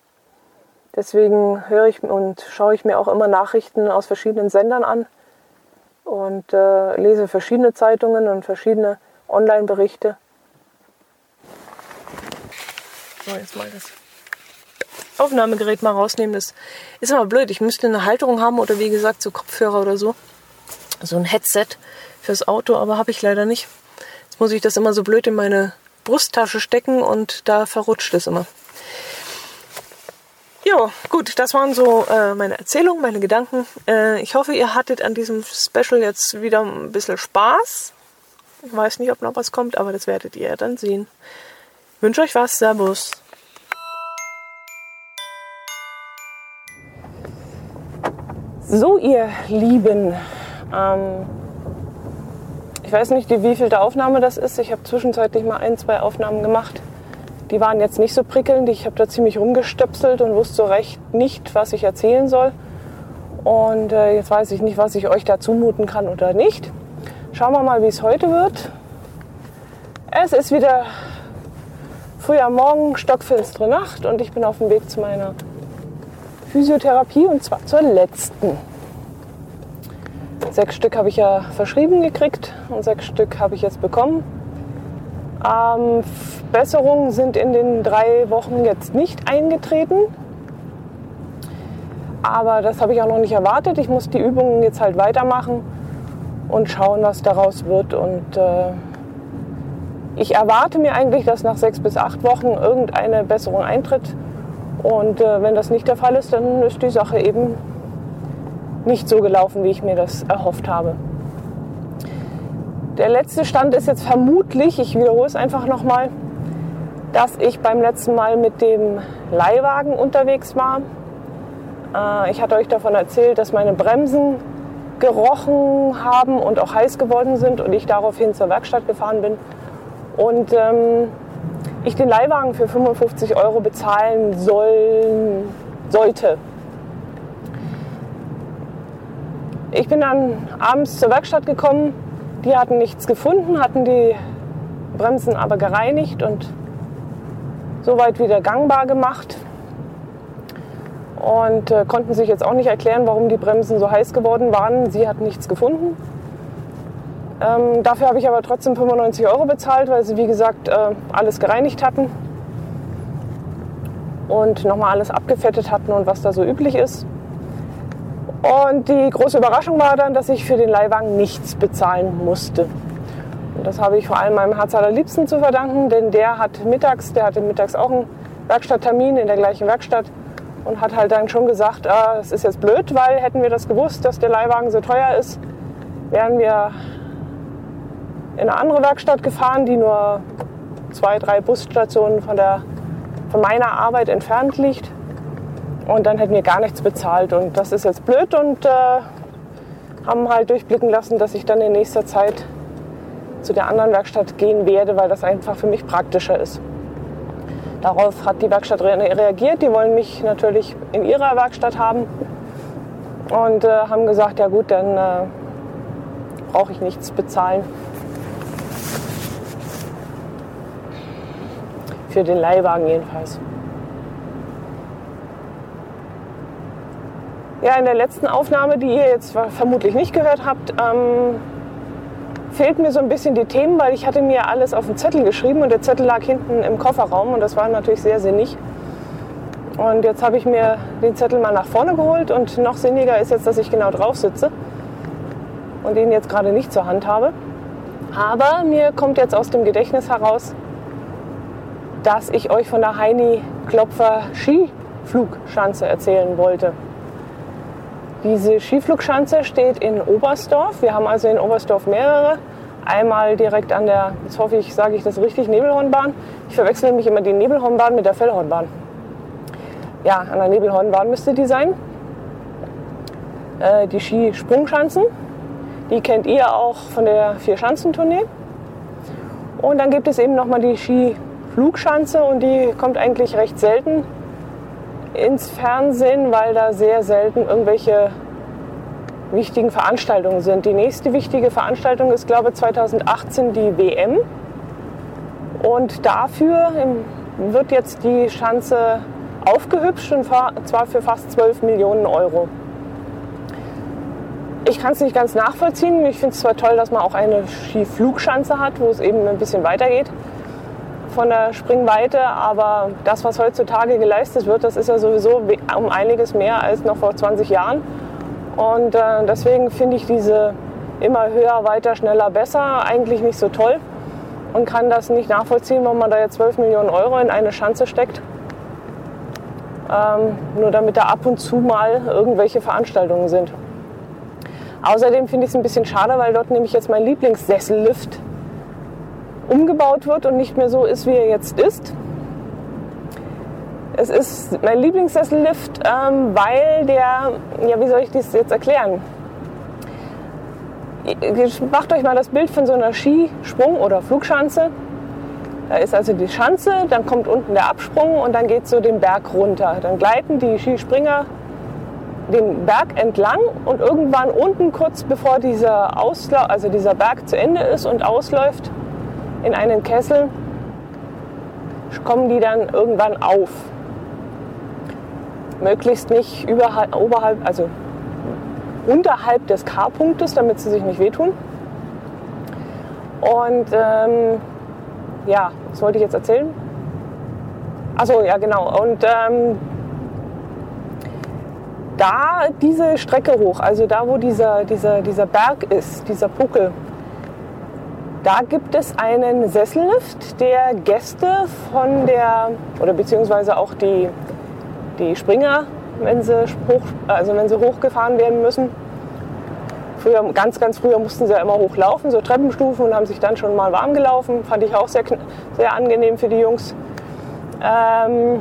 Deswegen höre ich und schaue ich mir auch immer Nachrichten aus verschiedenen Sendern an und äh, lese verschiedene Zeitungen und verschiedene Online-Berichte. So, jetzt mal das Aufnahmegerät mal rausnehmen. Das ist aber blöd. Ich müsste eine Halterung haben oder wie gesagt so Kopfhörer oder so. So ein Headset fürs Auto, aber habe ich leider nicht. Jetzt muss ich das immer so blöd in meine Brusttasche stecken und da verrutscht es immer. Ja, gut, das waren so äh, meine Erzählungen, meine Gedanken. Äh, ich hoffe, ihr hattet an diesem Special jetzt wieder ein bisschen Spaß. Ich weiß nicht, ob noch was kommt, aber das werdet ihr dann sehen. Ich wünsche euch was. Servus. So, ihr Lieben. Ähm, ich weiß nicht, wie viel der Aufnahme das ist. Ich habe zwischenzeitlich mal ein, zwei Aufnahmen gemacht. Die waren jetzt nicht so prickelnd. Ich habe da ziemlich rumgestöpselt und wusste so recht nicht, was ich erzählen soll. Und äh, jetzt weiß ich nicht, was ich euch da zumuten kann oder nicht. Schauen wir mal, wie es heute wird. Es ist wieder früher Morgen, stockfinstere Nacht und ich bin auf dem Weg zu meiner Physiotherapie und zwar zur letzten. Sechs Stück habe ich ja verschrieben gekriegt und sechs Stück habe ich jetzt bekommen. Ähm, Besserungen sind in den drei Wochen jetzt nicht eingetreten. Aber das habe ich auch noch nicht erwartet. Ich muss die Übungen jetzt halt weitermachen und schauen, was daraus wird. Und äh, ich erwarte mir eigentlich, dass nach sechs bis acht Wochen irgendeine Besserung eintritt. Und äh, wenn das nicht der Fall ist, dann ist die Sache eben nicht so gelaufen, wie ich mir das erhofft habe. Der letzte Stand ist jetzt vermutlich, ich wiederhole es einfach nochmal, dass ich beim letzten Mal mit dem Leihwagen unterwegs war. Äh, ich hatte euch davon erzählt, dass meine Bremsen gerochen haben und auch heiß geworden sind und ich daraufhin zur Werkstatt gefahren bin und ähm, ich den Leihwagen für 55 Euro bezahlen sollen, sollte. Ich bin dann abends zur Werkstatt gekommen die hatten nichts gefunden, hatten die Bremsen aber gereinigt und soweit wieder gangbar gemacht. und äh, konnten sich jetzt auch nicht erklären, warum die Bremsen so heiß geworden waren. Sie hat nichts gefunden. Ähm, dafür habe ich aber trotzdem 95 Euro bezahlt, weil sie, wie gesagt, äh, alles gereinigt hatten und nochmal alles abgefettet hatten und was da so üblich ist. Und die große Überraschung war dann, dass ich für den Leihwagen nichts bezahlen musste. Und das habe ich vor allem meinem Herz allerliebsten zu verdanken, denn der hat mittags, der hatte mittags auch einen Werkstatttermin in der gleichen Werkstatt und hat halt dann schon gesagt, ah, das ist jetzt blöd, weil hätten wir das gewusst, dass der Leihwagen so teuer ist, wären wir in eine andere Werkstatt gefahren, die nur zwei, drei Busstationen von, der, von meiner Arbeit entfernt liegt. Und dann hätten wir gar nichts bezahlt. Und das ist jetzt blöd und äh, haben halt durchblicken lassen, dass ich dann in nächster Zeit zu der anderen Werkstatt gehen werde, weil das einfach für mich praktischer ist. Darauf hat die Werkstatt reagiert. Die wollen mich natürlich in ihrer Werkstatt haben und äh, haben gesagt, ja gut, dann äh, brauche ich nichts bezahlen. Für den Leihwagen jedenfalls. Ja, in der letzten Aufnahme, die ihr jetzt vermutlich nicht gehört habt, ähm, fehlt mir so ein bisschen die Themen, weil ich hatte mir alles auf den Zettel geschrieben und der Zettel lag hinten im Kofferraum und das war natürlich sehr sinnig. Und jetzt habe ich mir den Zettel mal nach vorne geholt und noch sinniger ist jetzt, dass ich genau drauf sitze und ihn jetzt gerade nicht zur Hand habe. Aber mir kommt jetzt aus dem Gedächtnis heraus, dass ich euch von der Heini Klopfer Skiflugschanze erzählen wollte. Diese Skiflugschanze steht in Oberstdorf. Wir haben also in Oberstdorf mehrere. Einmal direkt an der, jetzt hoffe ich, sage ich das richtig, Nebelhornbahn. Ich verwechsel nämlich immer die Nebelhornbahn mit der Fellhornbahn. Ja, an der Nebelhornbahn müsste die sein. Äh, die Skisprungschanzen, die kennt ihr auch von der Vier-Schanzentournee. Und dann gibt es eben nochmal die Skiflugschanze und die kommt eigentlich recht selten ins Fernsehen, weil da sehr selten irgendwelche wichtigen Veranstaltungen sind. Die nächste wichtige Veranstaltung ist, glaube ich, 2018 die WM. Und dafür wird jetzt die Schanze aufgehübscht und zwar für fast 12 Millionen Euro. Ich kann es nicht ganz nachvollziehen. Ich finde es zwar toll, dass man auch eine Skiflugschanze hat, wo es eben ein bisschen weitergeht von der Springweite, aber das, was heutzutage geleistet wird, das ist ja sowieso um einiges mehr als noch vor 20 Jahren. Und äh, deswegen finde ich diese immer höher, weiter, schneller, besser eigentlich nicht so toll und kann das nicht nachvollziehen, warum man da jetzt 12 Millionen Euro in eine Schanze steckt. Ähm, nur damit da ab und zu mal irgendwelche Veranstaltungen sind. Außerdem finde ich es ein bisschen schade, weil dort nämlich jetzt mein Lieblingssessellift umgebaut wird und nicht mehr so ist, wie er jetzt ist. Es ist mein Lieblingssessellift, ähm, weil der, ja, wie soll ich das jetzt erklären? Macht euch mal das Bild von so einer Skisprung- oder Flugschanze. Da ist also die Schanze, dann kommt unten der Absprung und dann geht es so den Berg runter. Dann gleiten die Skispringer den Berg entlang und irgendwann unten, kurz bevor dieser, Ausla also dieser Berg zu Ende ist und ausläuft, in einen Kessel, kommen die dann irgendwann auf. Möglichst nicht überhalb, oberhalb, also unterhalb des K-Punktes, damit sie sich nicht wehtun. Und ähm, ja, was wollte ich jetzt erzählen? Achso, ja genau. Und ähm, da diese Strecke hoch, also da wo dieser, dieser, dieser Berg ist, dieser Puckel, da gibt es einen Sessellift, der Gäste von der, oder beziehungsweise auch die, die Springer, wenn sie, hoch, also wenn sie hochgefahren werden müssen. Früher, ganz, ganz früher mussten sie ja immer hochlaufen, so Treppenstufen und haben sich dann schon mal warm gelaufen. Fand ich auch sehr, sehr angenehm für die Jungs. Ähm,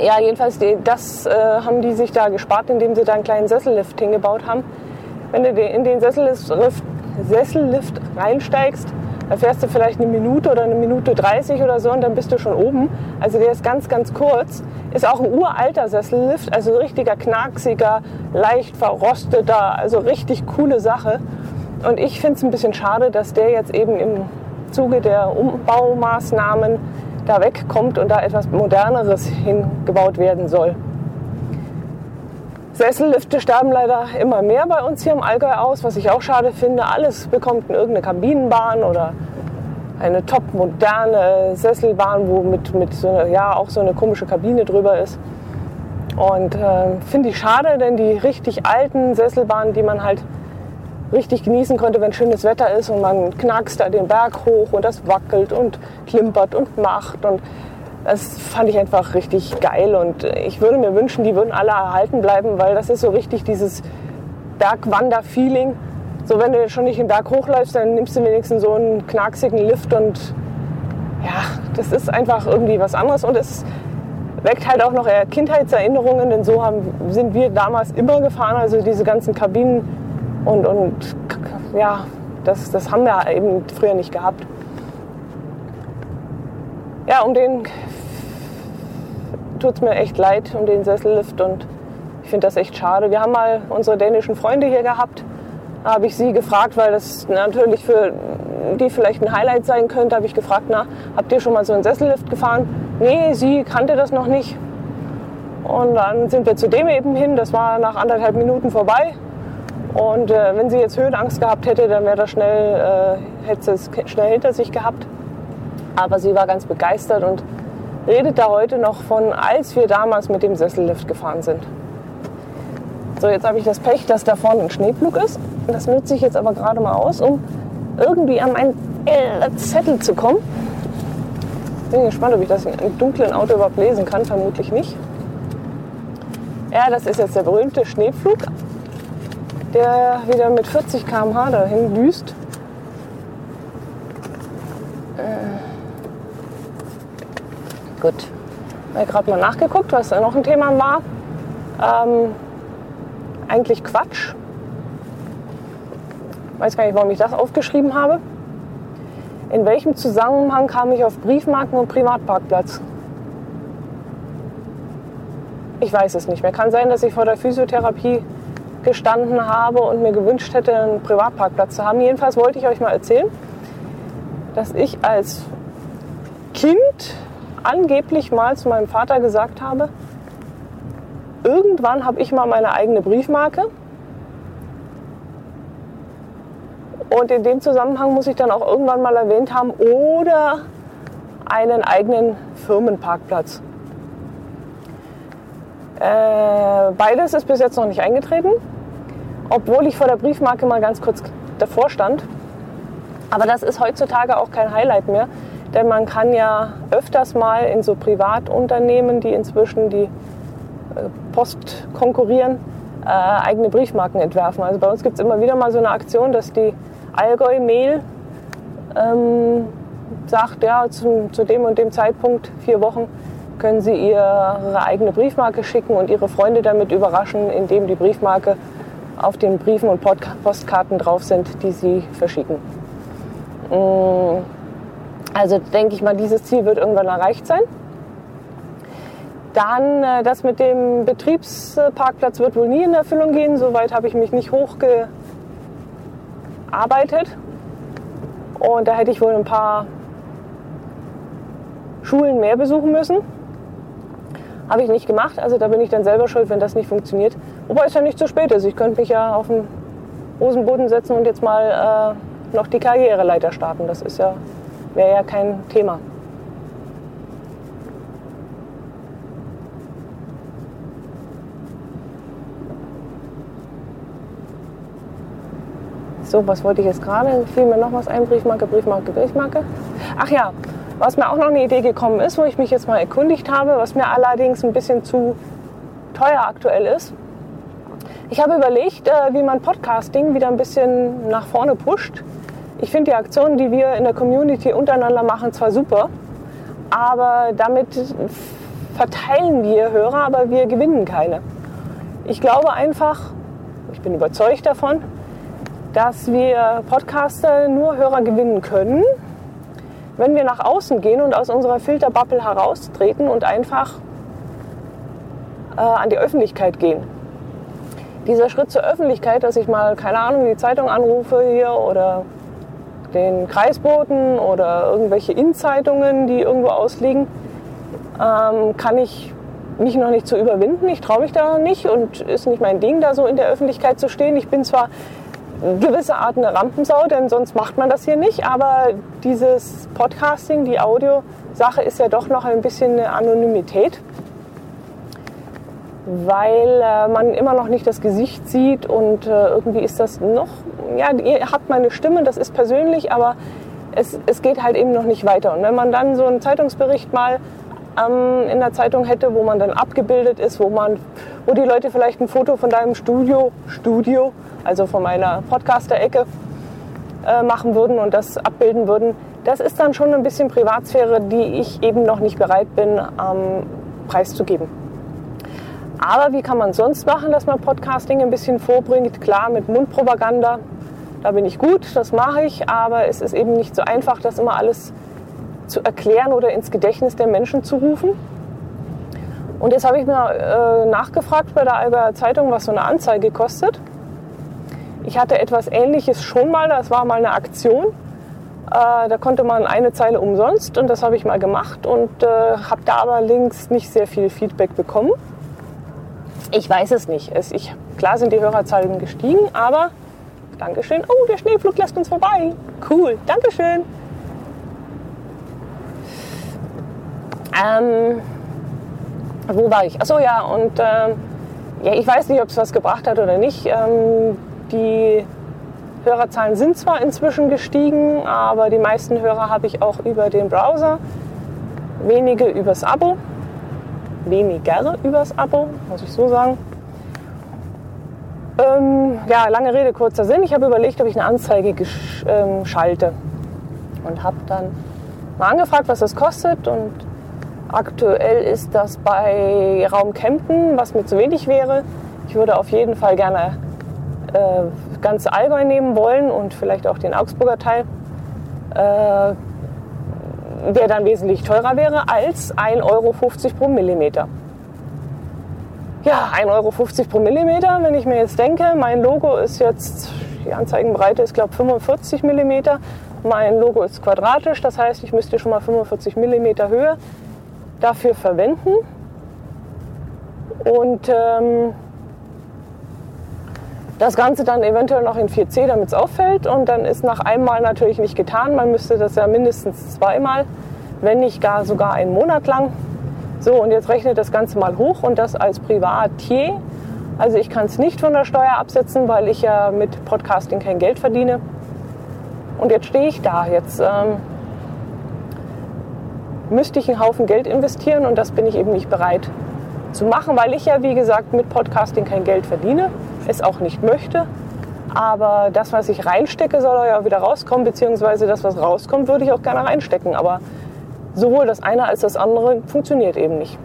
ja, jedenfalls, das äh, haben die sich da gespart, indem sie da einen kleinen Sessellift hingebaut haben. Wenn du in den Sessellift Sessellift reinsteigst, da fährst du vielleicht eine Minute oder eine Minute 30 oder so und dann bist du schon oben. Also der ist ganz, ganz kurz. Ist auch ein uralter Sessellift, also richtiger knaksiger, leicht verrosteter, also richtig coole Sache. Und ich finde es ein bisschen schade, dass der jetzt eben im Zuge der Umbaumaßnahmen da wegkommt und da etwas Moderneres hingebaut werden soll. Sessellifte sterben leider immer mehr bei uns hier im Allgäu aus, was ich auch schade finde. Alles bekommt irgendeine Kabinenbahn oder eine top moderne Sesselbahn, wo mit, mit so eine, ja, auch so eine komische Kabine drüber ist. Und äh, finde ich schade, denn die richtig alten Sesselbahnen, die man halt richtig genießen konnte, wenn schönes Wetter ist und man knackst da den Berg hoch und das wackelt und klimpert und macht und das fand ich einfach richtig geil und ich würde mir wünschen, die würden alle erhalten bleiben, weil das ist so richtig dieses Bergwander-Feeling. So, wenn du schon nicht den Berg hochläufst, dann nimmst du wenigstens so einen knacksigen Lift und ja, das ist einfach irgendwie was anderes und es weckt halt auch noch eher Kindheitserinnerungen, denn so haben, sind wir damals immer gefahren, also diese ganzen Kabinen und, und ja, das, das haben wir eben früher nicht gehabt. Ja, um den tut es mir echt leid, um den Sessellift und ich finde das echt schade. Wir haben mal unsere dänischen Freunde hier gehabt. Da habe ich sie gefragt, weil das natürlich für die vielleicht ein Highlight sein könnte, habe ich gefragt, na, habt ihr schon mal so einen Sessellift gefahren? Nee, sie kannte das noch nicht. Und dann sind wir zu dem eben hin. Das war nach anderthalb Minuten vorbei. Und äh, wenn sie jetzt Höhenangst gehabt hätte, dann wäre das schnell, äh, hätte sie es schnell hinter sich gehabt. Aber sie war ganz begeistert und redet da heute noch von, als wir damals mit dem Sessellift gefahren sind. So, jetzt habe ich das Pech, dass da vorne ein Schneepflug ist. Das nutze ich jetzt aber gerade mal aus, um irgendwie an meinen Zettel zu kommen. Bin gespannt, ob ich das in einem dunklen Auto überhaupt lesen kann. Vermutlich nicht. Ja, das ist jetzt der berühmte Schneepflug der wieder mit 40 km/h dahin düst. Äh, gut. Ich habe gerade mal nachgeguckt, was da noch ein Thema war. Ähm, eigentlich Quatsch. Weiß gar nicht, warum ich das aufgeschrieben habe. In welchem Zusammenhang kam ich auf Briefmarken und Privatparkplatz? Ich weiß es nicht mehr. Kann sein, dass ich vor der Physiotherapie gestanden habe und mir gewünscht hätte, einen Privatparkplatz zu haben. Jedenfalls wollte ich euch mal erzählen, dass ich als Kind angeblich mal zu meinem Vater gesagt habe, irgendwann habe ich mal meine eigene Briefmarke. Und in dem Zusammenhang muss ich dann auch irgendwann mal erwähnt haben, oder einen eigenen Firmenparkplatz. Äh, beides ist bis jetzt noch nicht eingetreten, obwohl ich vor der Briefmarke mal ganz kurz davor stand. Aber das ist heutzutage auch kein Highlight mehr, denn man kann ja öfters mal in so Privatunternehmen, die inzwischen die äh, Post konkurrieren, äh, eigene Briefmarken entwerfen. Also bei uns gibt es immer wieder mal so eine Aktion, dass die Allgäu Mail ähm, sagt, ja, zu, zu dem und dem Zeitpunkt, vier Wochen, können Sie Ihre eigene Briefmarke schicken und Ihre Freunde damit überraschen, indem die Briefmarke auf den Briefen und Postkarten drauf sind, die Sie verschicken. Mm, also denke ich mal, dieses Ziel wird irgendwann erreicht sein. Dann äh, das mit dem Betriebsparkplatz wird wohl nie in Erfüllung gehen. Soweit habe ich mich nicht hochgearbeitet. Und da hätte ich wohl ein paar Schulen mehr besuchen müssen. Habe ich nicht gemacht, also da bin ich dann selber schuld, wenn das nicht funktioniert. Wobei es ja nicht zu spät ist. Ich könnte mich ja auf den Hosenboden setzen und jetzt mal äh, noch die Karriereleiter starten. Das ist ja, wäre ja kein Thema. So, was wollte ich jetzt gerade? Fiel mir noch was ein? Briefmarke, Briefmarke, Briefmarke. Ach ja, was mir auch noch eine Idee gekommen ist, wo ich mich jetzt mal erkundigt habe, was mir allerdings ein bisschen zu teuer aktuell ist. Ich habe überlegt, äh, wie man Podcasting wieder ein bisschen nach vorne pusht. Ich finde die Aktionen, die wir in der Community untereinander machen, zwar super, aber damit verteilen wir Hörer, aber wir gewinnen keine. Ich glaube einfach, ich bin überzeugt davon, dass wir Podcaster nur Hörer gewinnen können, wenn wir nach außen gehen und aus unserer Filterbubble heraustreten und einfach äh, an die Öffentlichkeit gehen. Dieser Schritt zur Öffentlichkeit, dass ich mal, keine Ahnung, die Zeitung anrufe hier oder den Kreisboten oder irgendwelche Innenzeitungen, die irgendwo ausliegen, ähm, kann ich mich noch nicht zu überwinden. Ich traue mich da nicht und ist nicht mein Ding, da so in der Öffentlichkeit zu stehen. Ich bin zwar gewisse Art eine Rampensau, denn sonst macht man das hier nicht, aber dieses Podcasting, die Audiosache ist ja doch noch ein bisschen eine Anonymität, weil äh, man immer noch nicht das Gesicht sieht und äh, irgendwie ist das noch, ja, ihr habt meine Stimme, das ist persönlich, aber es, es geht halt eben noch nicht weiter. Und wenn man dann so einen Zeitungsbericht mal ähm, in der Zeitung hätte, wo man dann abgebildet ist, wo man, wo die Leute vielleicht ein Foto von deinem Studio, Studio, also von meiner Podcaster-Ecke äh, machen würden und das abbilden würden. Das ist dann schon ein bisschen Privatsphäre, die ich eben noch nicht bereit bin, ähm, preiszugeben. Aber wie kann man sonst machen, dass man Podcasting ein bisschen vorbringt? Klar, mit Mundpropaganda, da bin ich gut, das mache ich, aber es ist eben nicht so einfach, das immer alles zu erklären oder ins Gedächtnis der Menschen zu rufen. Und jetzt habe ich mir äh, nachgefragt bei der Alber Zeitung, was so eine Anzeige kostet. Ich hatte etwas Ähnliches schon mal, das war mal eine Aktion. Äh, da konnte man eine Zeile umsonst und das habe ich mal gemacht und äh, habe da aber links nicht sehr viel Feedback bekommen. Ich weiß es nicht. Es, ich, klar sind die Hörerzahlen gestiegen, aber Dankeschön. Oh, der Schneeflug lässt uns vorbei. Cool, Dankeschön. Ähm, wo war ich? Achso, ja, und ähm, ja, ich weiß nicht, ob es was gebracht hat oder nicht. Ähm, die Hörerzahlen sind zwar inzwischen gestiegen, aber die meisten Hörer habe ich auch über den Browser, wenige übers Abo, weniger übers Abo, muss ich so sagen. Ähm, ja, lange Rede, kurzer Sinn. Ich habe überlegt, ob ich eine Anzeige ähm, schalte und habe dann mal angefragt, was das kostet und Aktuell ist das bei Raum Kempten, was mir zu wenig wäre. Ich würde auf jeden Fall gerne äh, ganze Allgäu nehmen wollen und vielleicht auch den Augsburger Teil, äh, der dann wesentlich teurer wäre als 1,50 Euro pro Millimeter. Ja, 1,50 Euro pro Millimeter, wenn ich mir jetzt denke, mein Logo ist jetzt, die Anzeigenbreite ist glaube 45 Millimeter, mein Logo ist quadratisch, das heißt, ich müsste schon mal 45 Millimeter Höhe dafür verwenden. Und ähm, das Ganze dann eventuell noch in 4C, damit es auffällt. Und dann ist nach einmal natürlich nicht getan. Man müsste das ja mindestens zweimal, wenn nicht gar sogar einen Monat lang. So, und jetzt rechnet das Ganze mal hoch und das als Privatier. Also ich kann es nicht von der Steuer absetzen, weil ich ja mit Podcasting kein Geld verdiene. Und jetzt stehe ich da. Jetzt ähm, müsste ich einen Haufen Geld investieren und das bin ich eben nicht bereit zu machen, weil ich ja, wie gesagt, mit Podcasting kein Geld verdiene, es auch nicht möchte. Aber das, was ich reinstecke, soll ja wieder rauskommen, beziehungsweise das, was rauskommt, würde ich auch gerne reinstecken. Aber sowohl das eine als das andere funktioniert eben nicht.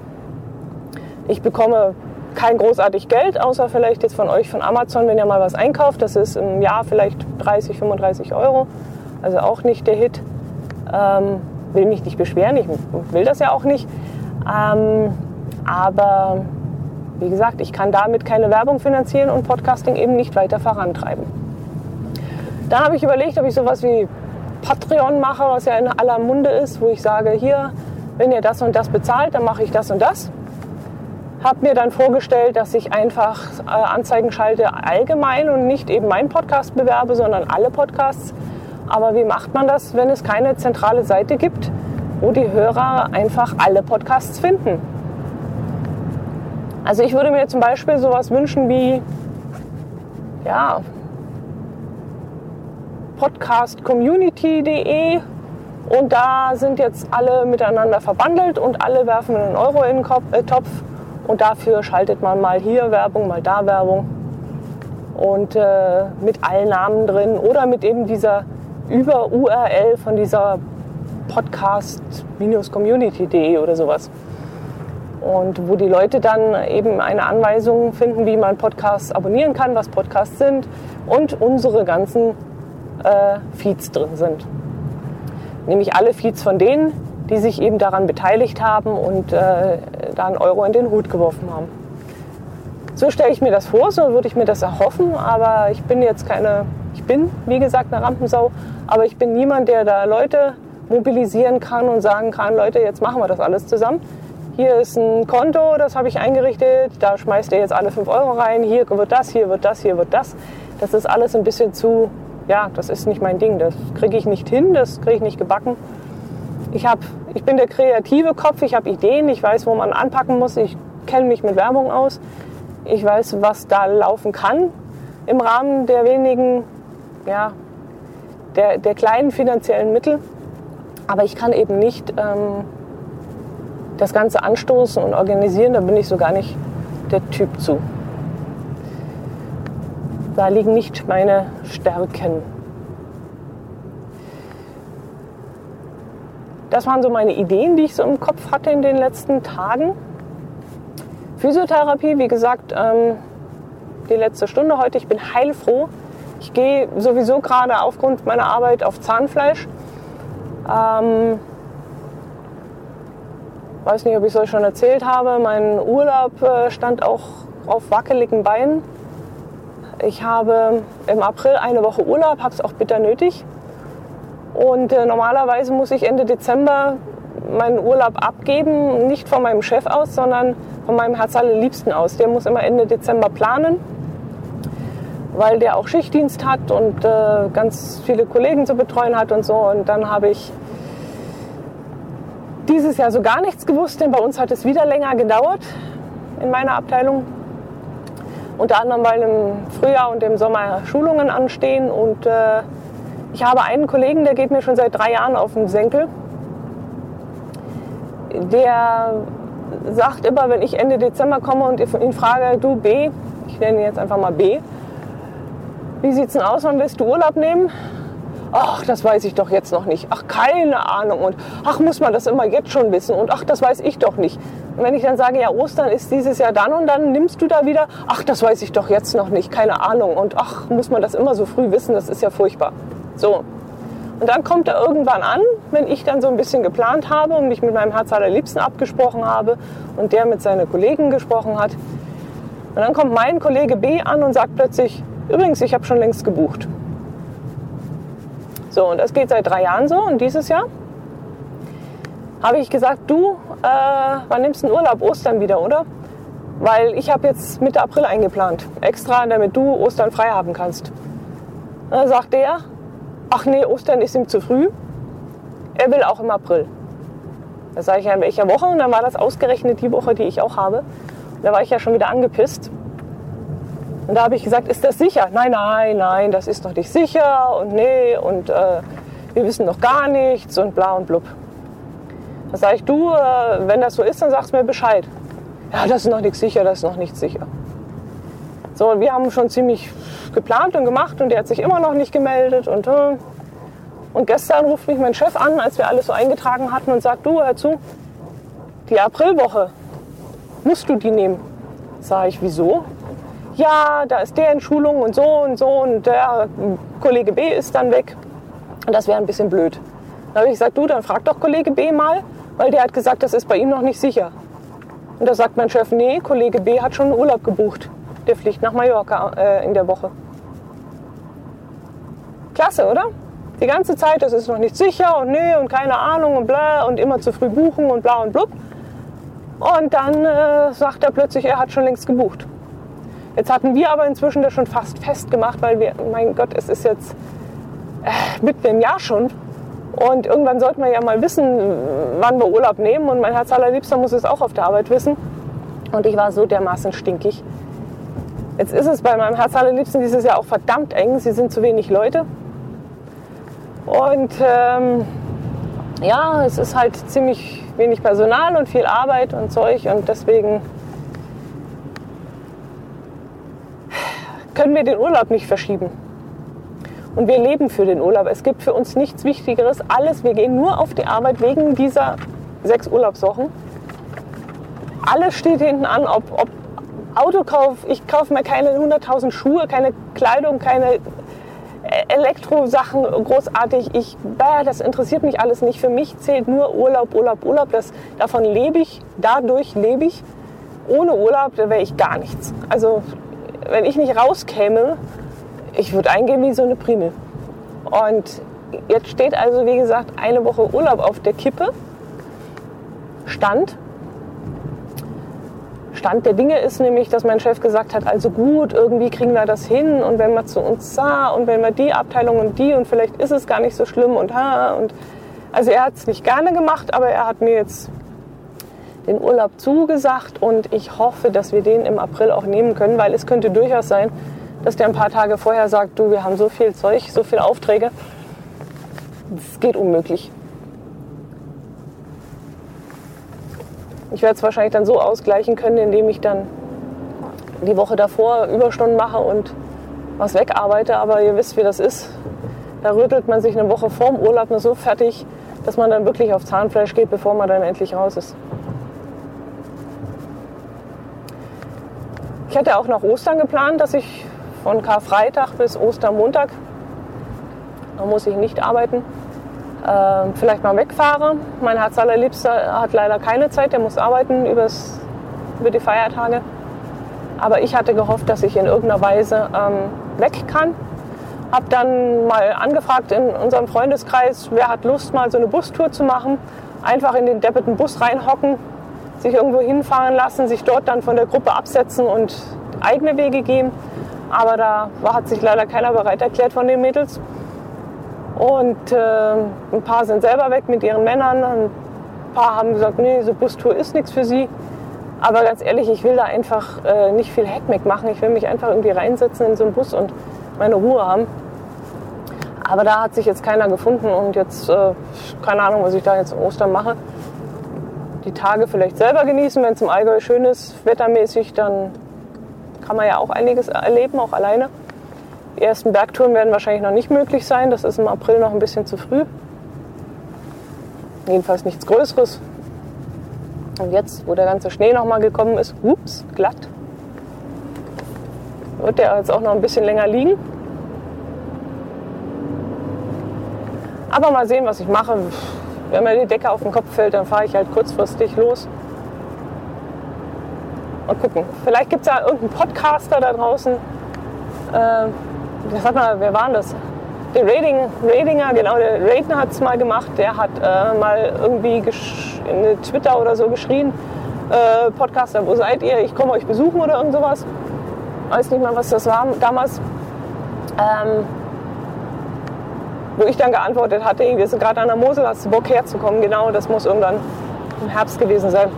Ich bekomme kein großartig Geld, außer vielleicht jetzt von euch von Amazon, wenn ihr mal was einkauft. Das ist im Jahr vielleicht 30, 35 Euro. Also auch nicht der Hit. Ähm, will mich nicht beschweren, ich will das ja auch nicht. Ähm, aber wie gesagt, ich kann damit keine Werbung finanzieren und Podcasting eben nicht weiter vorantreiben. Dann habe ich überlegt, ob ich sowas wie Patreon mache, was ja in aller Munde ist, wo ich sage, hier, wenn ihr das und das bezahlt, dann mache ich das und das. Habe mir dann vorgestellt, dass ich einfach äh, Anzeigen schalte allgemein und nicht eben meinen Podcast bewerbe, sondern alle Podcasts aber wie macht man das, wenn es keine zentrale Seite gibt, wo die Hörer einfach alle Podcasts finden? Also ich würde mir zum Beispiel sowas wünschen wie, ja, podcastcommunity.de und da sind jetzt alle miteinander verbandelt und alle werfen einen Euro in den äh, Topf und dafür schaltet man mal hier Werbung, mal da Werbung und äh, mit allen Namen drin oder mit eben dieser über URL von dieser podcast-community.de oder sowas. Und wo die Leute dann eben eine Anweisung finden, wie man Podcasts abonnieren kann, was Podcasts sind und unsere ganzen äh, Feeds drin sind. Nämlich alle Feeds von denen, die sich eben daran beteiligt haben und äh, da einen Euro in den Hut geworfen haben. So stelle ich mir das vor, so würde ich mir das erhoffen, aber ich bin jetzt keine ich bin, wie gesagt, eine Rampensau, aber ich bin niemand, der da Leute mobilisieren kann und sagen kann, Leute, jetzt machen wir das alles zusammen. Hier ist ein Konto, das habe ich eingerichtet, da schmeißt ihr jetzt alle 5 Euro rein, hier wird das, hier wird das, hier wird das. Das ist alles ein bisschen zu, ja, das ist nicht mein Ding, das kriege ich nicht hin, das kriege ich nicht gebacken. Ich, hab, ich bin der kreative Kopf, ich habe Ideen, ich weiß, wo man anpacken muss, ich kenne mich mit Werbung aus, ich weiß, was da laufen kann im Rahmen der wenigen, ja, der, der kleinen finanziellen Mittel. Aber ich kann eben nicht ähm, das Ganze anstoßen und organisieren, da bin ich so gar nicht der Typ zu. Da liegen nicht meine Stärken. Das waren so meine Ideen, die ich so im Kopf hatte in den letzten Tagen. Physiotherapie, wie gesagt, ähm, die letzte Stunde heute. Ich bin heilfroh. Ich gehe sowieso gerade aufgrund meiner Arbeit auf Zahnfleisch. Ähm, weiß nicht, ob ich es euch schon erzählt habe. Mein Urlaub äh, stand auch auf wackeligen Beinen. Ich habe im April eine Woche Urlaub, habe es auch bitter nötig. Und äh, normalerweise muss ich Ende Dezember meinen Urlaub abgeben, nicht von meinem Chef aus, sondern von meinem Herz allerliebsten aus. Der muss immer Ende Dezember planen, weil der auch Schichtdienst hat und äh, ganz viele Kollegen zu betreuen hat und so. Und dann habe ich dieses Jahr so gar nichts gewusst, denn bei uns hat es wieder länger gedauert in meiner Abteilung. Unter anderem, weil im Frühjahr und im Sommer Schulungen anstehen. Und äh, ich habe einen Kollegen, der geht mir schon seit drei Jahren auf den Senkel. Der sagt immer, wenn ich Ende Dezember komme und ihn frage, du B, ich nenne ihn jetzt einfach mal B, wie sieht es denn aus, wann willst du Urlaub nehmen? Ach, das weiß ich doch jetzt noch nicht, ach, keine Ahnung und ach, muss man das immer jetzt schon wissen und ach, das weiß ich doch nicht. Und wenn ich dann sage, ja, Ostern ist dieses Jahr dann und dann nimmst du da wieder, ach, das weiß ich doch jetzt noch nicht, keine Ahnung und ach, muss man das immer so früh wissen, das ist ja furchtbar. So. Und dann kommt er irgendwann an, wenn ich dann so ein bisschen geplant habe und mich mit meinem Herz allerliebsten abgesprochen habe und der mit seinen Kollegen gesprochen hat. Und dann kommt mein Kollege B an und sagt plötzlich, übrigens, ich habe schon längst gebucht. So, und das geht seit drei Jahren so. Und dieses Jahr habe ich gesagt, du, äh, wann nimmst du den Urlaub? Ostern wieder, oder? Weil ich habe jetzt Mitte April eingeplant. Extra, damit du Ostern frei haben kannst. dann sagt der, ach nee, Ostern ist ihm zu früh. Er will auch im April. Da sage ich ja, in welcher Woche? Und dann war das ausgerechnet die Woche, die ich auch habe. Da war ich ja schon wieder angepisst. Und da habe ich gesagt, ist das sicher? Nein, nein, nein, das ist doch nicht sicher und nee und äh, wir wissen noch gar nichts und bla und blub. Da sage ich, du, äh, wenn das so ist, dann sagst mir Bescheid. Ja, das ist noch nichts sicher, das ist noch nicht sicher. So, und wir haben schon ziemlich geplant und gemacht und der hat sich immer noch nicht gemeldet und äh, und gestern ruft mich mein Chef an, als wir alles so eingetragen hatten und sagt, du, hör zu, die Aprilwoche, musst du die nehmen? Sag ich, wieso? Ja, da ist der in Schulung und so und so und der Kollege B ist dann weg. Und das wäre ein bisschen blöd. Dann habe ich gesagt, du, dann frag doch Kollege B mal, weil der hat gesagt, das ist bei ihm noch nicht sicher. Und da sagt mein Chef, nee, Kollege B hat schon einen Urlaub gebucht. Der fliegt nach Mallorca äh, in der Woche. Klasse, oder? Die ganze Zeit, das ist noch nicht sicher und nee und keine Ahnung und bla und immer zu früh buchen und bla und blub. Und dann äh, sagt er plötzlich, er hat schon längst gebucht. Jetzt hatten wir aber inzwischen das schon fast festgemacht, weil wir, mein Gott, es ist jetzt äh, mitten im Jahr schon. Und irgendwann sollten wir ja mal wissen, wann wir Urlaub nehmen. Und mein Herz allerliebster muss es auch auf der Arbeit wissen. Und ich war so dermaßen stinkig. Jetzt ist es bei meinem Herz allerliebsten dieses Jahr auch verdammt eng. Sie sind zu wenig Leute. Und ähm, ja, es ist halt ziemlich wenig Personal und viel Arbeit und Zeug. Und deswegen können wir den Urlaub nicht verschieben. Und wir leben für den Urlaub. Es gibt für uns nichts Wichtigeres. Alles, wir gehen nur auf die Arbeit wegen dieser sechs Urlaubswochen. Alles steht hinten an, ob, ob Autokauf, ich kaufe mir keine 100.000 Schuhe, keine Kleidung, keine Elektrosachen großartig. Ich, das interessiert mich alles nicht. Für mich zählt nur Urlaub, Urlaub, Urlaub. Das, davon lebe ich, dadurch lebe ich. Ohne Urlaub, da wäre ich gar nichts. Also wenn ich nicht rauskäme, ich würde eingehen wie so eine Primel. Und jetzt steht also, wie gesagt, eine Woche Urlaub auf der Kippe. Stand. Stand der Dinge ist nämlich, dass mein Chef gesagt hat, also gut, irgendwie kriegen wir das hin und wenn man zu uns sah und wenn wir die Abteilung und die und vielleicht ist es gar nicht so schlimm und ha und also er hat es nicht gerne gemacht, aber er hat mir jetzt den Urlaub zugesagt und ich hoffe, dass wir den im April auch nehmen können, weil es könnte durchaus sein, dass der ein paar Tage vorher sagt, du, wir haben so viel Zeug, so viele Aufträge, es geht unmöglich. Ich werde es wahrscheinlich dann so ausgleichen können, indem ich dann die Woche davor Überstunden mache und was wegarbeite. Aber ihr wisst, wie das ist. Da rüttelt man sich eine Woche vorm Urlaub nur so fertig, dass man dann wirklich auf Zahnfleisch geht, bevor man dann endlich raus ist. Ich hatte auch nach Ostern geplant, dass ich von Karfreitag bis Ostermontag, da muss ich nicht arbeiten, äh, vielleicht mal wegfahre. Mein Herz allerliebster hat leider keine Zeit, der muss arbeiten übers, über die Feiertage. Aber ich hatte gehofft, dass ich in irgendeiner Weise ähm, weg kann. Habe dann mal angefragt in unserem Freundeskreis, wer hat Lust, mal so eine Bustour zu machen. Einfach in den deppeten Bus reinhocken, sich irgendwo hinfahren lassen, sich dort dann von der Gruppe absetzen und eigene Wege gehen. Aber da hat sich leider keiner bereit erklärt von den Mädels. Und äh, ein paar sind selber weg mit ihren Männern. Ein paar haben gesagt, nee, so Bustour ist nichts für sie. Aber ganz ehrlich, ich will da einfach äh, nicht viel Heckmeck machen. Ich will mich einfach irgendwie reinsetzen in so einen Bus und meine Ruhe haben. Aber da hat sich jetzt keiner gefunden und jetzt, äh, keine Ahnung, was ich da jetzt Ostern mache. Die Tage vielleicht selber genießen, wenn es im Allgäu schön ist, wettermäßig, dann kann man ja auch einiges erleben, auch alleine. Die ersten Bergtouren werden wahrscheinlich noch nicht möglich sein. Das ist im April noch ein bisschen zu früh. Jedenfalls nichts Größeres. Und jetzt, wo der ganze Schnee noch mal gekommen ist, ups, glatt, wird der jetzt auch noch ein bisschen länger liegen. Aber mal sehen, was ich mache. Wenn mir die Decke auf den Kopf fällt, dann fahre ich halt kurzfristig los. Mal gucken. Vielleicht gibt es ja irgendeinen Podcaster da draußen, äh, hat mal, wer war das? Der Rating, Ratinger, genau, der Ratner hat es mal gemacht. Der hat äh, mal irgendwie in Twitter oder so geschrien, äh, Podcaster, wo seid ihr? Ich komme euch besuchen oder irgend sowas. Weiß nicht mal, was das war damals. Ähm, wo ich dann geantwortet hatte, wir sind gerade an der Mosel, hast du Bock herzukommen? Genau, das muss irgendwann im Herbst gewesen sein.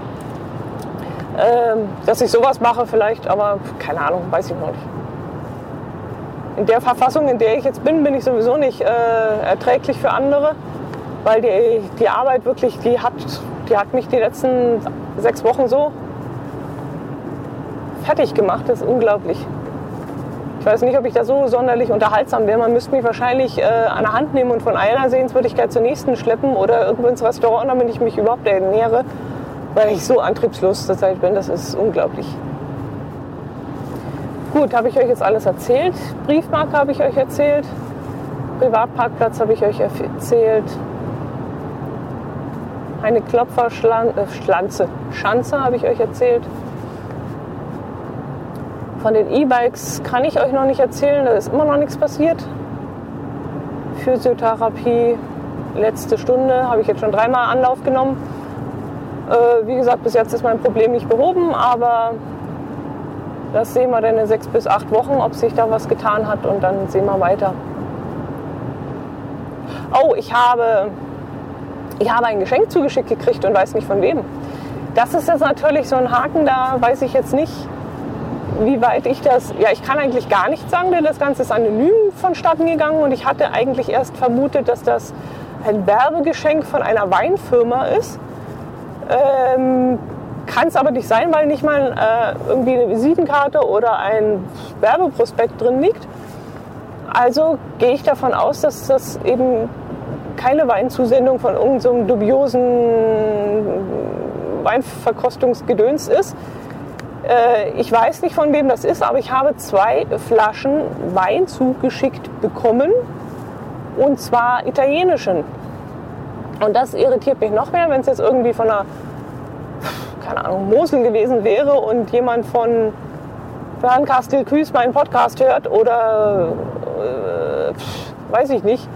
Ähm, dass ich sowas mache vielleicht, aber keine Ahnung, weiß ich noch nicht in der Verfassung, in der ich jetzt bin, bin ich sowieso nicht äh, erträglich für andere, weil die, die Arbeit wirklich, die hat, die hat mich die letzten sechs Wochen so fertig gemacht. Das ist unglaublich. Ich weiß nicht, ob ich da so sonderlich unterhaltsam wäre. Man müsste mich wahrscheinlich äh, an der Hand nehmen und von einer Sehenswürdigkeit zur nächsten schleppen oder irgendwo ins Restaurant, damit ich mich überhaupt ernähre, weil ich so antriebslos zurzeit bin. Das ist unglaublich. Gut, habe ich euch jetzt alles erzählt. Briefmarke habe ich euch erzählt. Privatparkplatz habe ich euch erzählt. Eine Klopferschlanze, äh, Schanze habe ich euch erzählt. Von den E-Bikes kann ich euch noch nicht erzählen, da ist immer noch nichts passiert. Physiotherapie, letzte Stunde, habe ich jetzt schon dreimal Anlauf genommen. Äh, wie gesagt, bis jetzt ist mein Problem nicht behoben, aber das sehen wir dann in sechs bis acht Wochen, ob sich da was getan hat und dann sehen wir weiter. Oh, ich habe, ich habe ein Geschenk zugeschickt gekriegt und weiß nicht von wem. Das ist jetzt natürlich so ein Haken, da weiß ich jetzt nicht, wie weit ich das. Ja, ich kann eigentlich gar nichts sagen, denn das Ganze ist anonym vonstatten gegangen und ich hatte eigentlich erst vermutet, dass das ein Werbegeschenk von einer Weinfirma ist. Ähm, kann es aber nicht sein, weil nicht mal äh, irgendwie eine Visitenkarte oder ein Werbeprospekt drin liegt. Also gehe ich davon aus, dass das eben keine Weinzusendung von irgendeinem so dubiosen Weinverkostungsgedöns ist. Äh, ich weiß nicht, von wem das ist, aber ich habe zwei Flaschen Wein zugeschickt bekommen. Und zwar italienischen. Und das irritiert mich noch mehr, wenn es jetzt irgendwie von einer keine Ahnung, Mosel gewesen wäre und jemand von Bernkastel Küß meinen Podcast hört oder äh, weiß ich nicht,